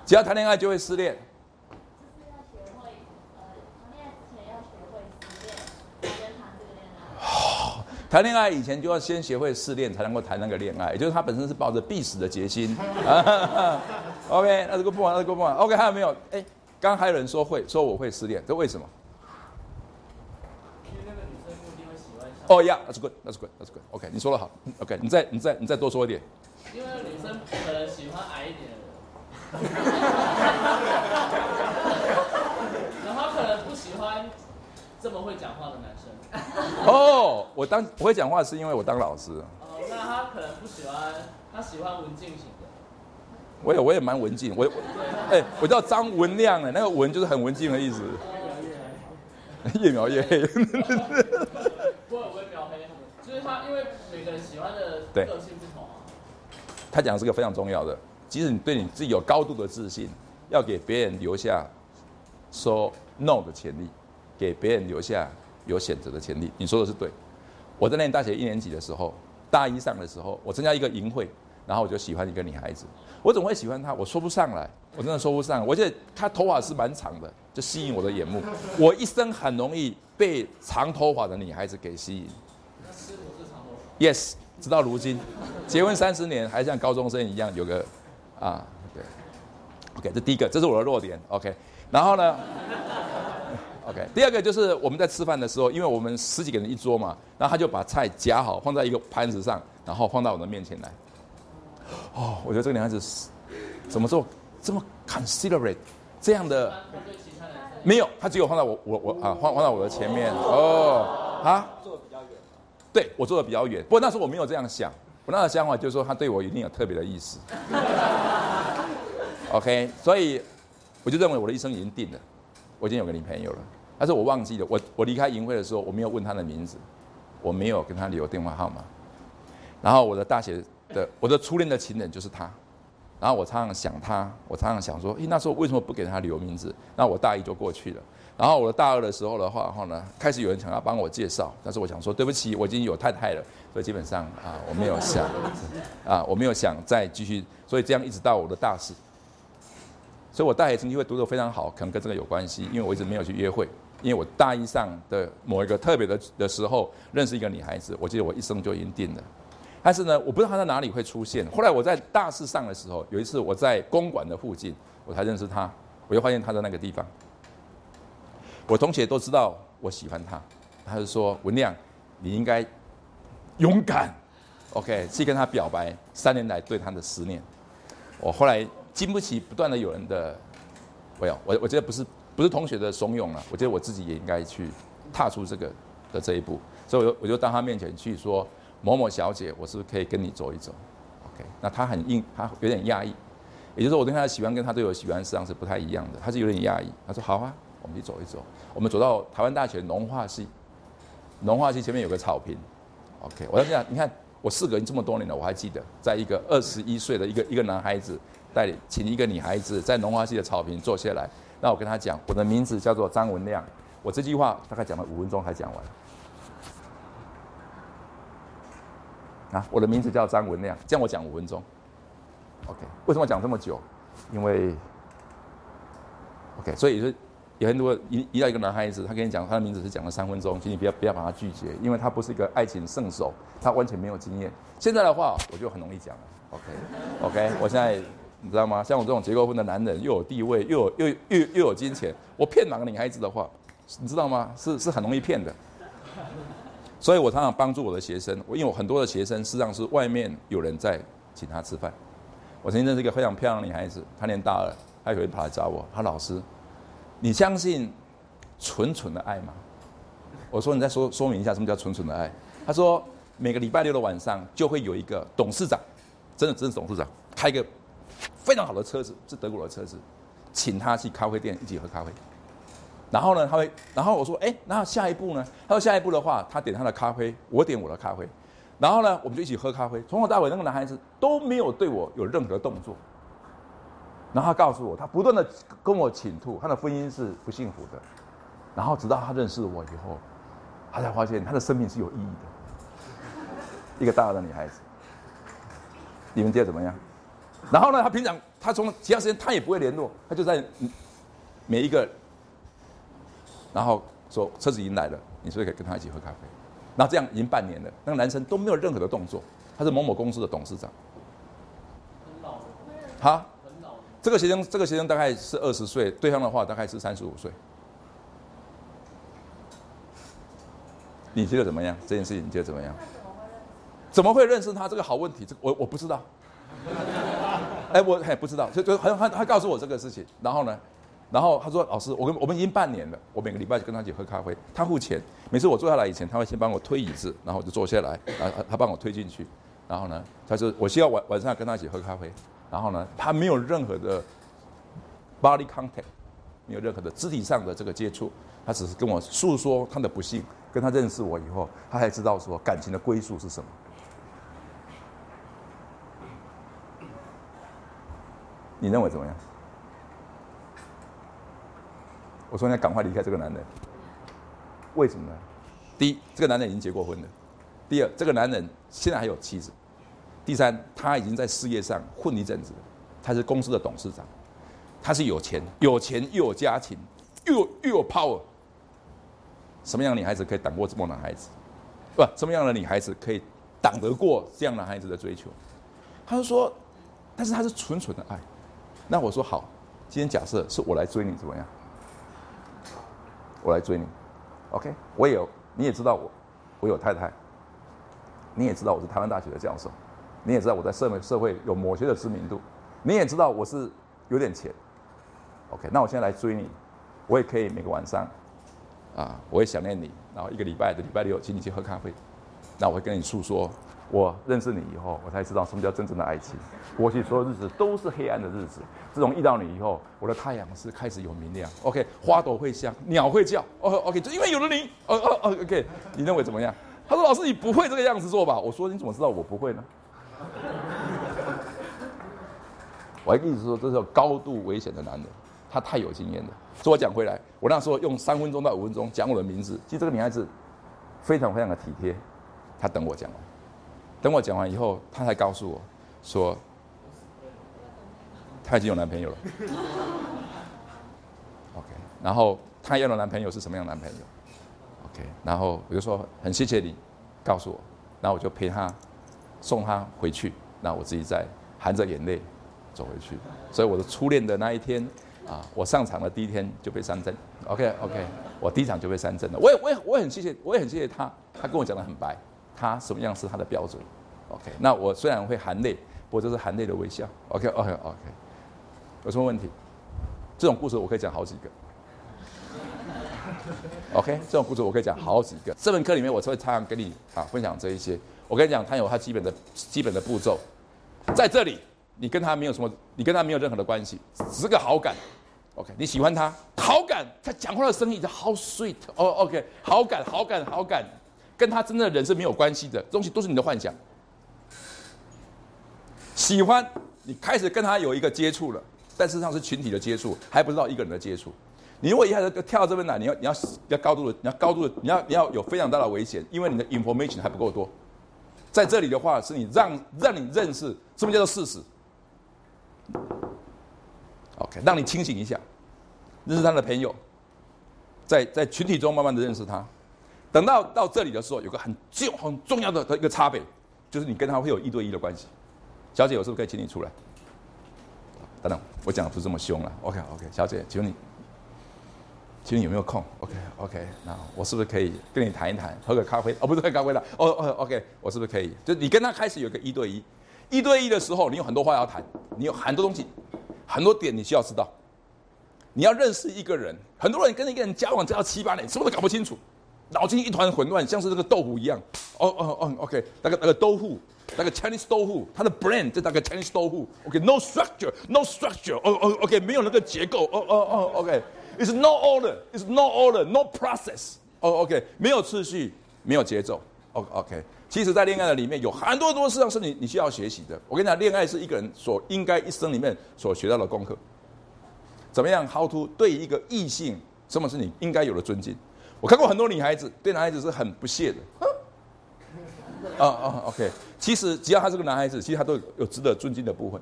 只要谈恋爱就会失恋，只要谈恋爱就会失恋。就是要学会，呃，谈恋爱以前就要先学会试恋，才能够谈那个恋爱，也就是他本身是抱着必死的决心。OK，那这个不玩，那这个不玩。OK，还有没有？哎，刚刚还有人说会，说我会失恋，这为什么？哦呀，That's good，That's good，That's good。OK，你说的好。OK，你再你再你再多说一点。因为女生可能喜欢矮一点的人，然后可能不喜欢这么会讲话的男生。哦，我当我会讲话是因为我当老师，哦，那他可能不喜欢，他喜欢文静型的。我也我也蛮文静，我哎、我叫张文亮哎，那个文就是很文静的意思，越描越黑。不会不会描黑，就是他，因为每个人喜欢的对个性不同啊。他讲的是个非常重要的，即使你对你自己有高度的自信，要给别人留下说 no 的潜力，给别人留下有选择的权利。你说的是对。我在念大学一年级的时候，大一上的时候，我参加一个营会，然后我就喜欢一个女孩子。我怎么会喜欢她？我说不上来，我真的说不上。我觉得她头发是蛮长的，就吸引我的眼目。我一生很容易被长头发的女孩子给吸引。Yes，直到如今，结婚三十年，还像高中生一样有个啊，对，OK，这第一个，这是我的弱点，OK，然后呢，OK，第二个就是我们在吃饭的时候，因为我们十几个人一桌嘛，然后他就把菜夹好放在一个盘子上，然后放到我的面前来。哦，我觉得这个女孩子是怎么做这么 considerate 这样的。没有，他只有放在我我我啊放放在我的前面哦啊，坐的比较远。对我坐的比较远，不过那时候我没有这样想，我那个想法就是说他对我一定有特别的意思。OK，所以我就认为我的一生已经定了，我已经有个女朋友了，但是我忘记了，我我离开营会的时候，我没有问她的名字，我没有跟她留电话号码，然后我的大学的我的初恋的情人就是她，然后我常常想她，我常常想说，诶，那时候为什么不给她留名字？那我大一就过去了。然后我的大二的时候的话，哈呢，开始有人想要帮我介绍，但是我想说，对不起，我已经有太太了，所以基本上啊，我没有想，啊，我没有想再继续，所以这样一直到我的大四，所以我大学成绩会读得非常好，可能跟这个有关系，因为我一直没有去约会，因为我大一上的某一个特别的的时候认识一个女孩子，我记得我一生就已经定了，但是呢，我不知道她在哪里会出现。后来我在大四上的时候，有一次我在公馆的附近，我才认识她，我就发现她在那个地方。我同学都知道我喜欢她，他就说文亮，你应该勇敢，OK，去跟她表白三年来对她的思念。我后来经不起不断的有人的，没有，我我觉得不是不是同学的怂恿了，我觉得我自己也应该去踏出这个的这一步，所以我就我就到他面前去说某某小姐，我是不是可以跟你走一走？OK，那她很硬，她有点压抑，也就是说我对她的喜欢跟她对我喜欢实际上是不太一样的，她是有点压抑。她说好啊，我们去走一走。我们走到台湾大学农化系，农化系前面有个草坪，OK，我在想，你看我事隔这么多年了，我还记得，在一个二十一岁的一个一个男孩子带领请一个女孩子在农化系的草坪坐下来，那我跟他讲，我的名字叫做张文亮，我这句话大概讲了五分钟才讲完。啊，我的名字叫张文亮，这样我讲五分钟。OK，为什么讲这么久？因为 OK，所以是有很多一遇到一个男孩子，他跟你讲他的名字是讲了三分钟，请你不要不要把他拒绝，因为他不是一个爱情圣手，他完全没有经验。现在的话，我就很容易讲了。OK OK，我现在你知道吗？像我这种结过婚的男人，又有地位，又有又又又有金钱，我骗哪个女孩子的话，你知道吗？是是很容易骗的。所以我常常帮助我的学生，我因为我很多的学生实际上是外面有人在请他吃饭。我曾经认识一个非常漂亮的女孩子，她念大二，她有人跑来找我，她老师，你相信纯纯的爱吗？我说你再说说明一下什么叫纯纯的爱。他说每个礼拜六的晚上就会有一个董事长，真的真的董事长，开一个非常好的车子，是德国的车子，请他去咖啡店一起喝咖啡。然后呢，他会，然后我说，哎，那下一步呢？他说下一步的话，他点他的咖啡，我点我的咖啡，然后呢，我们就一起喝咖啡。从头到尾，那个男孩子都没有对我有任何动作。然后他告诉我，他不断的跟我倾吐，他的婚姻是不幸福的。然后直到他认识我以后，他才发现他的生命是有意义的。一个大二的女孩子，你们觉得怎么样？然后呢，他平常他从其他时间他也不会联络，他就在每一个，然后说车子已经来了，你是不是可以跟他一起喝咖啡？然后这样已经半年了，那个男生都没有任何的动作，他是某某公司的董事长。很老的，好，很老的，这个学生这个学生大概是二十岁，对方的话大概是三十五岁。你觉得怎么样？这件事情你觉得怎么样？怎么会认识他？这个好问题，这个我我不知道。哎，我还不知道，就就好像他他告诉我这个事情，然后呢，然后他说老师，我跟我们已经半年了，我每个礼拜就跟他一起喝咖啡，他付钱，每次我坐下来以前，他会先帮我推椅子，然后我就坐下来，然后他他帮我推进去，然后呢，他说我需要晚晚上跟他一起喝咖啡，然后呢，他没有任何的 body contact，没有任何的肢体上的这个接触，他只是跟我诉说他的不幸，跟他认识我以后，他才知道说感情的归宿是什么。你认为怎么样？我说你要赶快离开这个男人，为什么呢？第一，这个男人已经结过婚了；第二，这个男人现在还有妻子；第三，他已经在事业上混一阵子，他是公司的董事长，他是有钱，有钱又有家庭，又有又有 power。什么样的女孩子可以挡过这么男孩子？不，什么样的女孩子可以挡得过这样男孩子的追求？他就说，但是他是纯纯的爱。那我说好，今天假设是我来追你怎么样？我来追你，OK？我也有，你也知道我，我有太太，你也知道我是台湾大学的教授，你也知道我在社会社会有某些的知名度，你也知道我是有点钱，OK？那我现在来追你，我也可以每个晚上，啊，我也想念你，然后一个礼拜的礼拜六请你去喝咖啡，那我会跟你诉说。我认识你以后，我才知道什么叫真正的爱情。过去所有日子都是黑暗的日子，自从遇到你以后，我的太阳是开始有明亮。OK，花朵会香，鸟会叫。哦，OK，就因为有了你。哦哦哦，OK，你认为怎么样？他说：“老师，你不会这个样子做吧？”我说：“你怎么知道我不会呢？”我还跟你说，这是个高度危险的男人，他太有经验了。所以我讲回来，我那时候用三分钟到五分钟讲我的名字。其实这个女孩子非常非常的体贴，她等我讲完。等我讲完以后，她才告诉我，说她已经有男朋友了。OK，然后她要的男朋友是什么样的男朋友？OK，然后我就说很谢谢你告诉我，然后我就陪她送她回去，那我自己再含着眼泪走回去。所以我的初恋的那一天啊，我上场的第一天就被三针。OK OK，我第一场就被三针了。我也我也我也很谢谢，我也很谢谢他，他跟我讲的很白。他什么样是他的标准？OK，那我虽然会含泪，不过这是含泪的微笑。OK，OK，OK，有什么问题？这种故事我可以讲好几个。OK，这种故事我可以讲好几个。这门课里面我会常常跟你啊分享这一些。我跟你讲，他有他基本的基本的步骤，在这里你跟他没有什么，你跟他没有任何的关系，只是个好感。OK，你喜欢他，好感，他讲话的声音就好 sweet。哦，OK，好感，好感，好感。跟他真正的人是没有关系的，东西都是你的幻想。喜欢你开始跟他有一个接触了，但事实上是群体的接触，还不知道一个人的接触。你如果一下子跳到这边来，你要你要要高度的，你要高度的，你要你要有非常大的危险，因为你的 information 还不够多。在这里的话，是你让让你认识什么叫做事实。OK，让你清醒一下，认识他的朋友，在在群体中慢慢的认识他。等到到这里的时候，有个很重很重要的一个差别，就是你跟他会有一对一的关系。小姐，我是不是可以请你出来？等等，我讲的不是这么凶了。OK OK，小姐，请问你，请问你有没有空？OK OK，那我是不是可以跟你谈一谈，喝个咖啡？哦，不是喝咖啡了。哦哦 OK，我是不是可以？就你跟他开始有个一对一，一对一的时候，你有很多话要谈，你有很多东西，很多点你需要知道。你要认识一个人，很多人跟一个人交往交到七八年，什么都搞不清楚。脑筋一团混乱，像是这个豆腐一样。哦哦哦，OK，那个那个豆腐，那个 Chinese 豆腐，它的 brand 就那个 Chinese 豆腐。OK，no structure，no structure。哦哦，OK，没有那个结构。哦哦哦，OK，it's no order，it's no order，no process。哦，OK，没有次序，没有节奏。哦，OK，其实，在恋爱的里面有很多很多事上是你你需要学习的。我跟你讲，恋爱是一个人所应该一生里面所学到的功课。怎么样？How to 对一个异性，什么是你应该有的尊敬？我看过很多女孩子对男孩子是很不屑的。啊啊，OK，其实只要他是个男孩子，其实他都有值得尊敬的部分。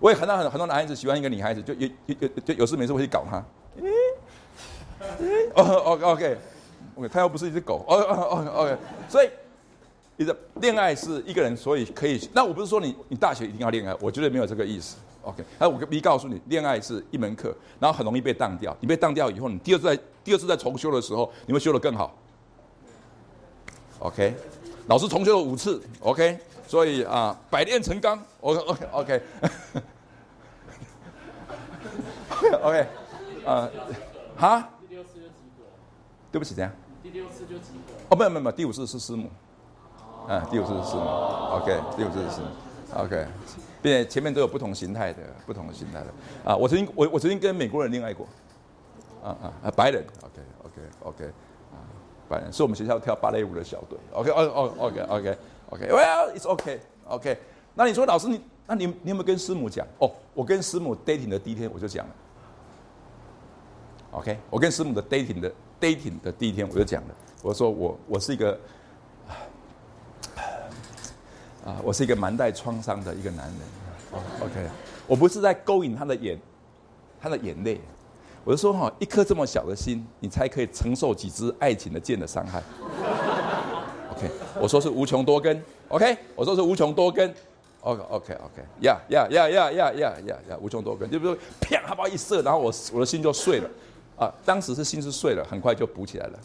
我也看到很很多男孩子喜欢一个女孩子，就有有有就有事没事会去搞她。哦，OK OK OK，他又不是一只狗。哦哦哦，OK，所以你的恋爱是一个人，所以可以。那我不是说你你大学一定要恋爱，我绝对没有这个意思。OK，那我一告诉你，恋爱是一门课，然后很容易被当掉。你被当掉以后，你第二次在第二次再重修的时候，你会修得更好。OK，老师重修了五次。OK，所以啊，百炼成钢。OK OK OK。OK，呃，哈？对不起，这样？第六次就及格。哦，没有没有没有，第五次是师母。嗯，第五次是师母。OK，第五次是师母。OK，并且前面都有不同形态的，不同的形态的。啊，我曾经我我曾经跟美国人恋爱过。啊啊啊，白人。OK OK OK，啊，白人是我们学校跳芭蕾舞的小队。OK 哦哦 OK OK OK，Well it's OK OK。那你说老师你那你你有没有跟师母讲？哦，我跟师母 dating 的第一天我就讲了。OK，我跟师母的 dating 的 dating 的第一天我就讲了，我说我我是一个啊，我是一个蛮带创伤的一个男人。OK，我不是在勾引他的眼，他的眼泪，我就说哈，一颗这么小的心，你才可以承受几支爱情的箭的伤害。OK，我说是无穷多根。OK，我说是无穷多根。OK OK OK，呀呀呀呀呀呀呀呀，无穷多根，就比如说啪，他把一射，然后我我的心就碎了。啊，当时是心是碎了，很快就补起来了。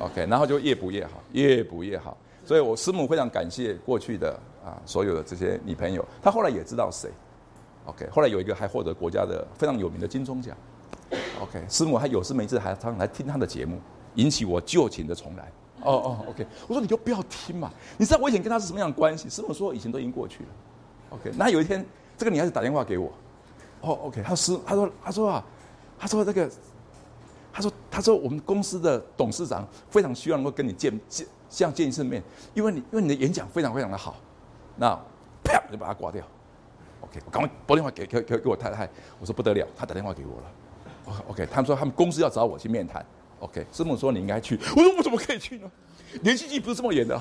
OK，然后就越补越好，越补越好。所以我师母非常感谢过去的啊所有的这些女朋友，她后来也知道谁。OK，后来有一个还获得国家的非常有名的金钟奖。OK，师母还有事没事还常常来听她的节目，引起我旧情的重来。哦哦，OK，我说你就不要听嘛，你知道我以前跟她是什么样的关系？师母说以前都已经过去了。OK，那有一天这个女孩子打电话给我，哦 OK，她师她说她说啊，她说这个。他说：“我们公司的董事长非常希望能够跟你见见，像见一次面，因为你因为你的演讲非常非常的好。那啪就把他挂掉。OK，我赶快拨电话给给给给我太太，我说不得了，他打电话给我了。OK，他们说他们公司要找我去面谈。OK，师母说你应该去。我说我怎么可以去呢？连续剧不是这么演的。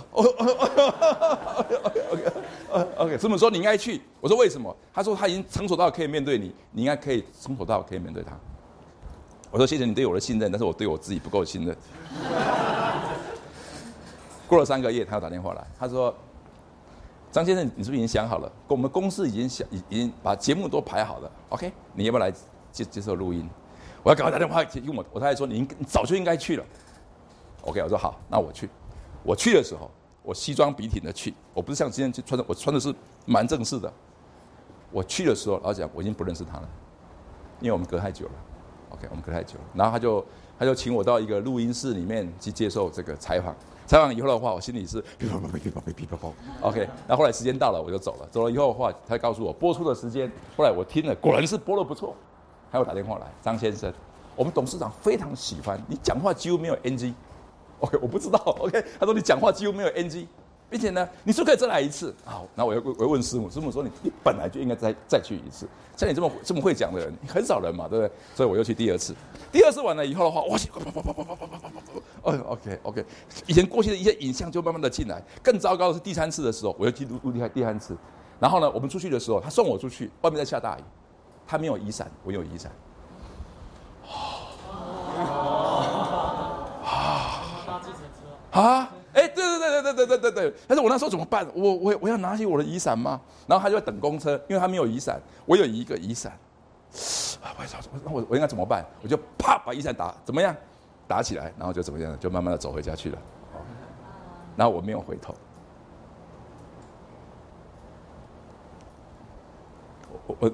OK，OK，师母说你应该去。我说为什么？他说他已经成熟到可以面对你，你应该可以成熟到可以面对他。”我说谢谢你对我的信任，但是我对我自己不够信任。过了三个月，他又打电话来，他说：“张先生，你是不是已经想好了？我们公司已经想，已经把节目都排好了。OK，你要不要来接接受录音？我要赶快打电话给我，我太太说你早就应该去了。OK，我说好，那我去。我去的时候，我西装笔挺的去，我不是像今天去穿的，我穿的是蛮正式的。我去的时候，老蒋我已经不认识他了，因为我们隔太久了。” OK，我们隔太久了，然后他就他就请我到一个录音室里面去接受这个采访。采访以后的话，我心里是噼啪啪噼啪啪噼啪啪。OK，那后来时间到了，我就走了。走了以后的话，他告诉我播出的时间。后来我听了，果然是播的不错。他又打电话来，张先生，我们董事长非常喜欢你讲话，几乎没有 NG。OK，我不知道。OK，他说你讲话几乎没有 NG。并且呢，你是可以再来一次？好，那我又我又问师母，师母说你你本来就应该再再去一次。像你这么这么会讲的人，很少人嘛，对不对？所以我又去第二次。第二次完了以后的话，哇，啪啪啪啪啪啪啪啪啪啪，哦，OK OK，以前过去的一些影像就慢慢的进来。更糟糕的是第三次的时候，我又去录录第第三次。然后呢，我们出去的时候，他送我出去，外面在下大雨，他没有雨伞，我有雨伞。啊！啊！对对对但是我那时候怎么办？我我我要拿起我的雨伞吗？然后他就在等公车因为他没有雨伞我有一个雨伞。我我我应该怎么办？我就啪把雨伞打怎么样？打起来然后就怎么样就慢慢的走回家去了。然后我没有回头。我我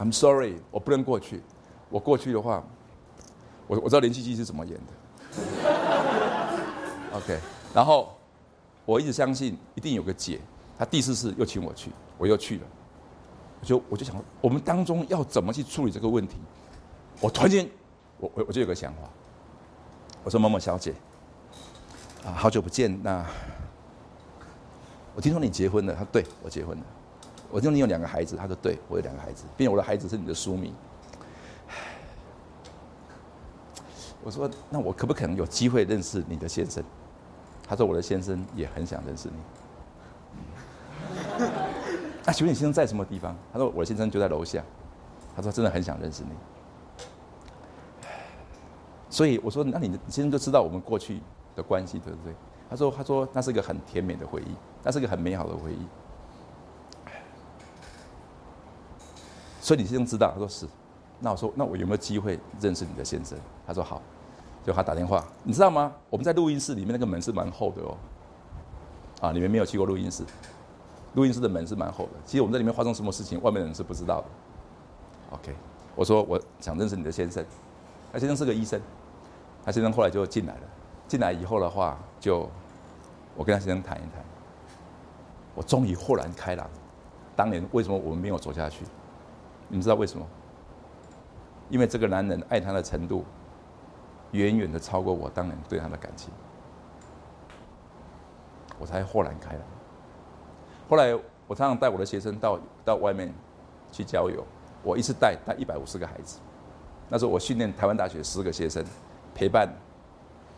i'm sorry 我不能过去。我过去的话我我知道林七七是怎么演的。Ok 然后我一直相信一定有个解，他第四次又请我去，我又去了，我就我就想我们当中要怎么去处理这个问题？我突然间我我我就有个想法，我说某某小姐，啊好久不见，那我听说你结婚了，他对我结婚了，我听说你有两个孩子，他说对我有两个孩子，并且我的孩子是你的书迷，我说那我可不可能有机会认识你的先生？他说：“我的先生也很想认识你。那 请问你先生在什么地方？”他说：“我的先生就在楼下。”他说：“真的很想认识你。”所以我说，那你你先生就知道我们过去的关系，对不对？他说，他说那是一个很甜美的回忆，那是个很美好的回忆。所以你先生知道，他说是。那我说，那我有没有机会认识你的先生？他说好。就他打电话，你知道吗？我们在录音室里面那个门是蛮厚的哦。啊，你们没有去过录音室，录音室的门是蛮厚的。其实我们在里面发生什么事情，外面的人是不知道的。OK，我说我想认识你的先生，他先生是个医生，他先生后来就进来了。进来以后的话，就我跟他先生谈一谈，我终于豁然开朗。当年为什么我们没有走下去？你们知道为什么？因为这个男人爱他的程度。远远的超过我当年对他的感情，我才豁然开朗。后来我常常带我的学生到到外面去郊游，我一次带带一百五十个孩子。那时候我训练台湾大学十个学生，陪伴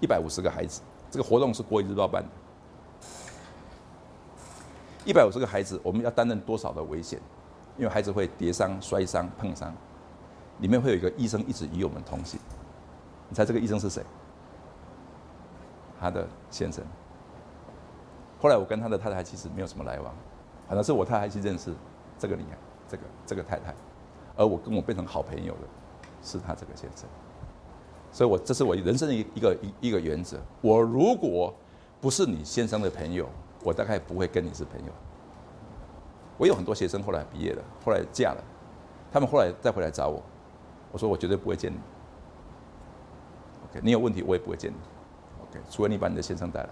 一百五十个孩子。这个活动是国语日报办的。一百五十个孩子，我们要担任多少的危险？因为孩子会跌伤、摔伤、碰伤，里面会有一个医生一直与我们同行。你猜这个医生是谁？他的先生。后来我跟他的太太其实没有什么来往，反正是我太太去认识这个女孩，这个这个太太，而我跟我变成好朋友的，是他这个先生。所以我这是我人生的一一个一一个原则。我如果不是你先生的朋友，我大概不会跟你是朋友。我有很多学生后来毕业了，后来嫁了，他们后来再回来找我，我说我绝对不会见你。你有问题，我也不会见你。OK，除非你把你的先生带来。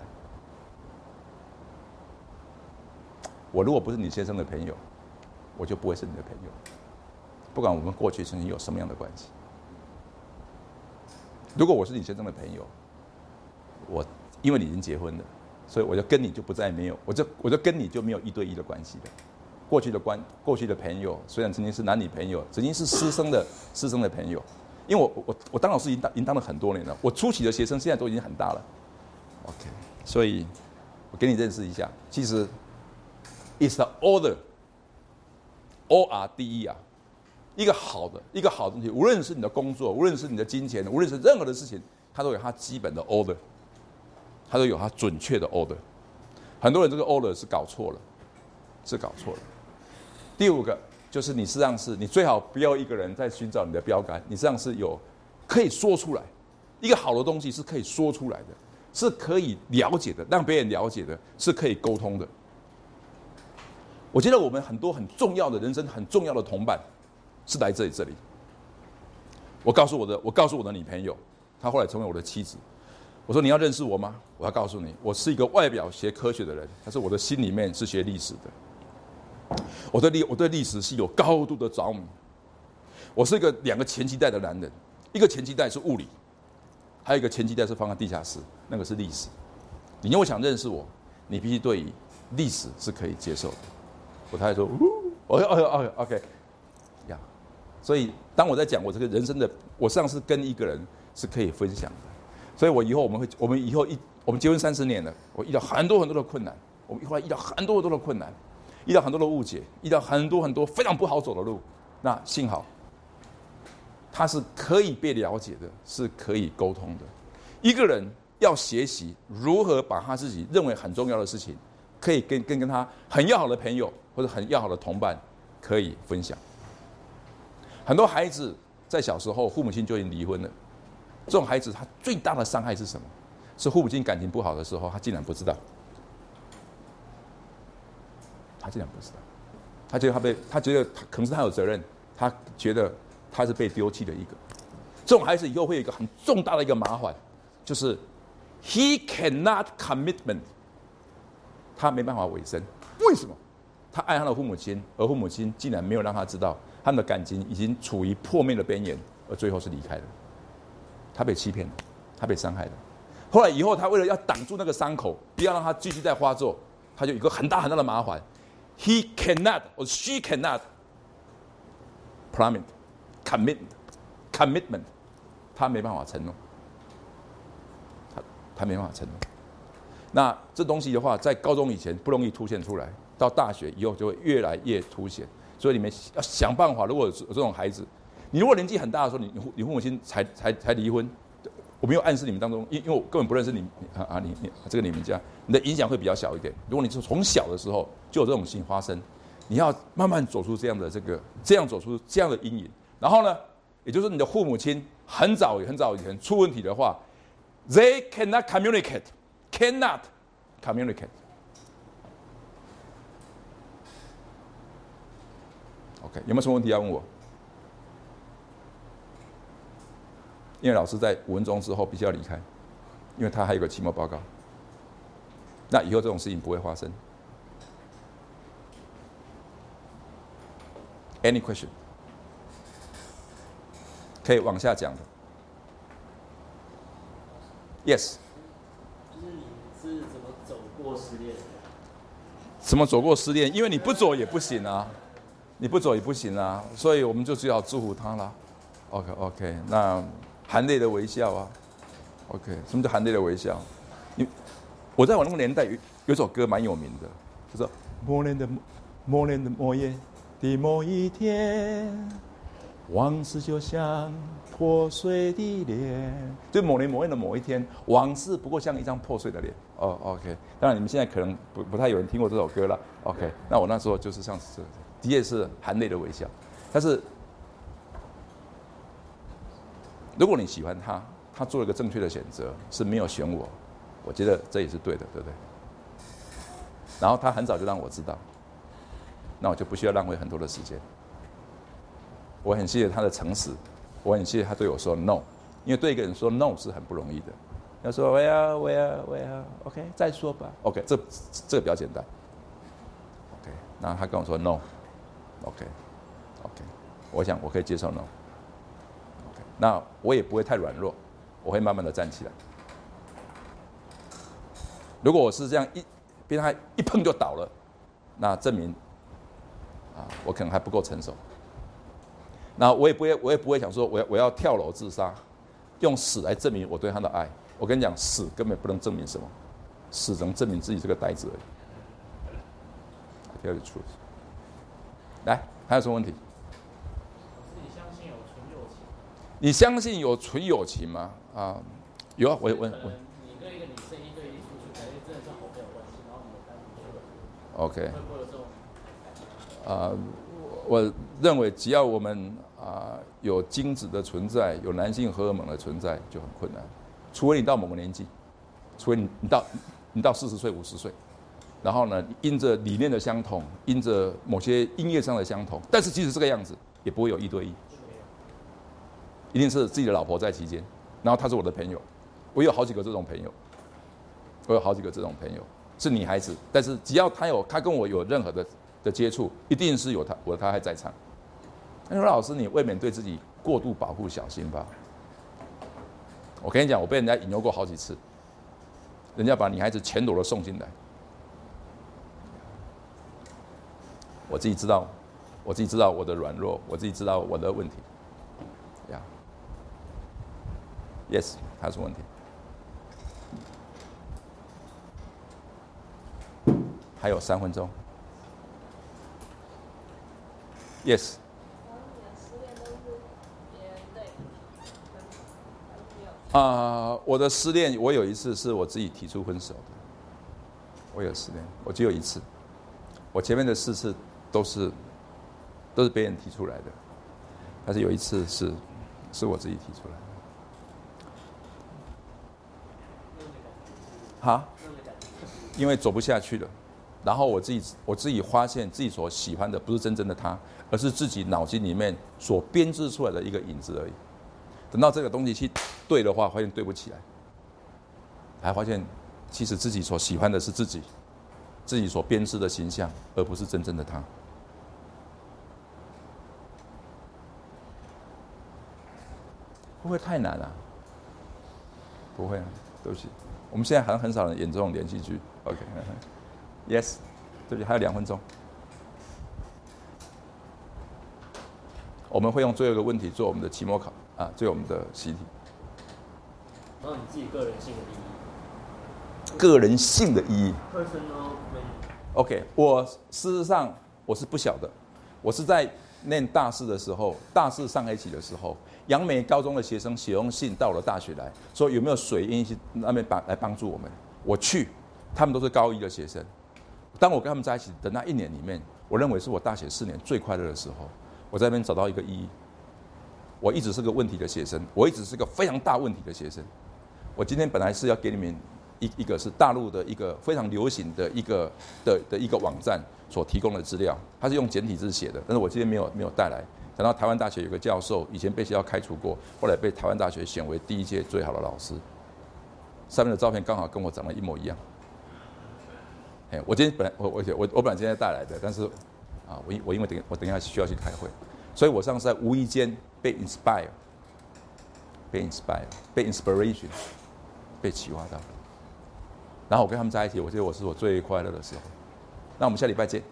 我如果不是你先生的朋友，我就不会是你的朋友。不管我们过去曾经有什么样的关系。如果我是你先生的朋友，我因为你已经结婚了，所以我就跟你就不再没有，我就我就跟你就没有一对一的关系了。过去的关，过去的朋友，虽然曾经是男女朋友，曾经是师生的师生的朋友。因为我我我当老师已经当已经当了很多年了，我初期的学生现在都已经很大了，OK，所以我给你认识一下，其实，is the order，O R D E 啊，一个好的一个好东西，无论是你的工作，无论是你的金钱，无论是任何的事情，它都有它基本的 order，它都有它准确的 order，很多人这个 order 是搞错了，是搞错了。第五个。就是你实际上是你最好不要一个人在寻找你的标杆，你实际上是有可以说出来，一个好的东西是可以说出来的，是可以了解的，让别人了解的，是可以沟通的。我觉得我们很多很重要的人生很重要的同伴，是来这里这里。我告诉我的，我告诉我的女朋友，她后来成为我的妻子。我说你要认识我吗？我要告诉你，我是一个外表学科学的人，但是我的心里面是学历史的。我对历我对历史是有高度的着迷。我是一个两个前期带的男人，一个前期带是物理，还有一个前期带是放在地下室，那个是历史。你如果想认识我，你必须对于历史是可以接受的。我太太说：“哦哦哦，OK，呀。”所以当我在讲我这个人生的，我上是跟一个人是可以分享的。所以我以后我们会，我们以后一我们结婚三十年了，我遇到很多很多的困难，我们后来遇到很多很多的困难。遇到很多的误解，遇到很多很多非常不好走的路，那幸好，他是可以被了解的，是可以沟通的。一个人要学习如何把他自己认为很重要的事情，可以跟跟跟他很要好的朋友或者很要好的同伴可以分享。很多孩子在小时候父母亲就已经离婚了，这种孩子他最大的伤害是什么？是父母亲感情不好的时候，他竟然不知道。他竟然不知道，他觉得他被他觉得他可能是他有责任，他觉得他是被丢弃的一个。这种孩子以后会有一个很重大的一个麻烦，就是 he cannot commitment，他没办法委身。为什么？他爱他的父母亲，而父母亲竟然没有让他知道他们的感情已经处于破灭的边缘，而最后是离开了。他被欺骗了，他被伤害了。后来以后，他为了要挡住那个伤口，不要让他继续再发作，他就有一个很大很大的麻烦。He cannot or she cannot promise, commit, commitment，他没办法承诺，他他没办法承诺。那这东西的话，在高中以前不容易凸显出来，到大学以后就会越来越凸显。所以你们要想办法，如果有这种孩子，你如果年纪很大的时候，你你父母亲才才才离婚，我没有暗示你们当中，因因为我根本不认识你啊啊你你这个你们家，你的影响会比较小一点。如果你是从小的时候就有这种事情发生，你要慢慢走出这样的这个，这样走出这样的阴影。然后呢，也就是你的父母亲很早很早以前出问题的话，they cannot communicate，cannot communicate。OK，有没有什么问题要问我？因为老师在五分钟之后必须要离开，因为他还有个期末报告。那以后这种事情不会发生。Any question？可以往下讲的。Yes。就是你是怎么走过失恋的？怎么走过失恋？因为你不走也不行啊，你不走也不行啊，所以我们就只好祝福他了。OK OK，那含泪的微笑啊。OK，什么叫含泪的微笑？你我在我那个年代有有首歌蛮有名的，就说某年的某年的某夜的某一天，往事就像破碎的脸。就某年某月的某一天，往事不过像一张破碎的脸。哦，OK，当然你们现在可能不不太有人听过这首歌了。OK，那我那时候就是像是，的确是含泪的微笑，但是。如果你喜欢他，他做了一个正确的选择，是没有选我，我觉得这也是对的，对不对？然后他很早就让我知道，那我就不需要浪费很多的时间。我很谢谢他的诚实，我很谢谢他对我说 no，因为对一个人说 no 是很不容易的。他说我要我要我要，OK，再说吧，OK，这这个比较简单，OK，然后他跟我说 no，OK，OK，我想我可以接受 no。那我也不会太软弱，我会慢慢的站起来。如果我是这样一被他一碰就倒了，那证明啊，我可能还不够成熟。那我也不会，我也不会想说我要我要跳楼自杀，用死来证明我对他的爱。我跟你讲，死根本不能证明什么，死能证明自己是个呆子而已。Tell the truth。来，还有什么问题？你相信有纯友情吗？啊，有啊，我我我。OK。啊，我认为只要我们啊有精子的存在，有男性荷尔蒙的存在，就很困难。除非你到某个年纪，除非你你到你到四十岁、五十岁，然后呢，因着理念的相同，因着某些音乐上的相同，但是即使这个样子，也不会有一对一。一定是自己的老婆在期间，然后他是我的朋友，我有好几个这种朋友，我有好几个这种朋友是女孩子，但是只要他有他跟我有任何的的接触，一定是有他我他还在场。他说：“老师，你未免对自己过度保护小心吧？”我跟你讲，我被人家引诱过好几次，人家把女孩子全裸的送进来，我自己知道，我自己知道我的软弱，我自己知道我的问题。Yes，还有什么问题？还有三分钟。Yes。啊，我的失恋，我有一次是我自己提出分手的。我有失恋，我只有一次。我前面的四次都是都是别人提出来的，但是有一次是是我自己提出来。哈，因为走不下去了，然后我自己我自己发现自己所喜欢的不是真正的他，而是自己脑筋里面所编织出来的一个影子而已。等到这个东西去对的话，发现对不起来，还发现其实自己所喜欢的是自己，自己所编织的形象，而不是真正的他。会不会太难啊？不会啊，对不起。我们现在好像很少人演这种连续剧。OK，Yes，对不起，还有两分钟。我们会用最后一个问题做我们的期末考啊，做我们的习题。然后你自己个人性的意义。个人性的意义。Personal。OK，我事实上我是不晓得，我是在念大四的时候，大四上学期的时候，杨梅高中的学生写封信到了大学来说有没有水印那边帮来帮助我们？我去，他们都是高一的学生。当我跟他们在一起的那一年里面，我认为是我大学四年最快乐的时候。我在那边找到一个意义。我一直是个问题的学生，我一直是个非常大问题的学生。我今天本来是要给你们一一个是大陆的一个非常流行的一个的的一个网站所提供的资料，它是用简体字写的，但是我今天没有没有带来。讲到台湾大学有个教授，以前被学校开除过，后来被台湾大学选为第一届最好的老师。上面的照片刚好跟我长得一模一样。哎，我今天本来我我我我本来今天带来的，但是啊，我因我因为等我等一下需要去开会，所以我上次在无意间被 inspire，被 inspire，被 inspiration，被启发到。然后我跟他们在一起，我觉得我是我最快乐的时候。那我们下礼拜见。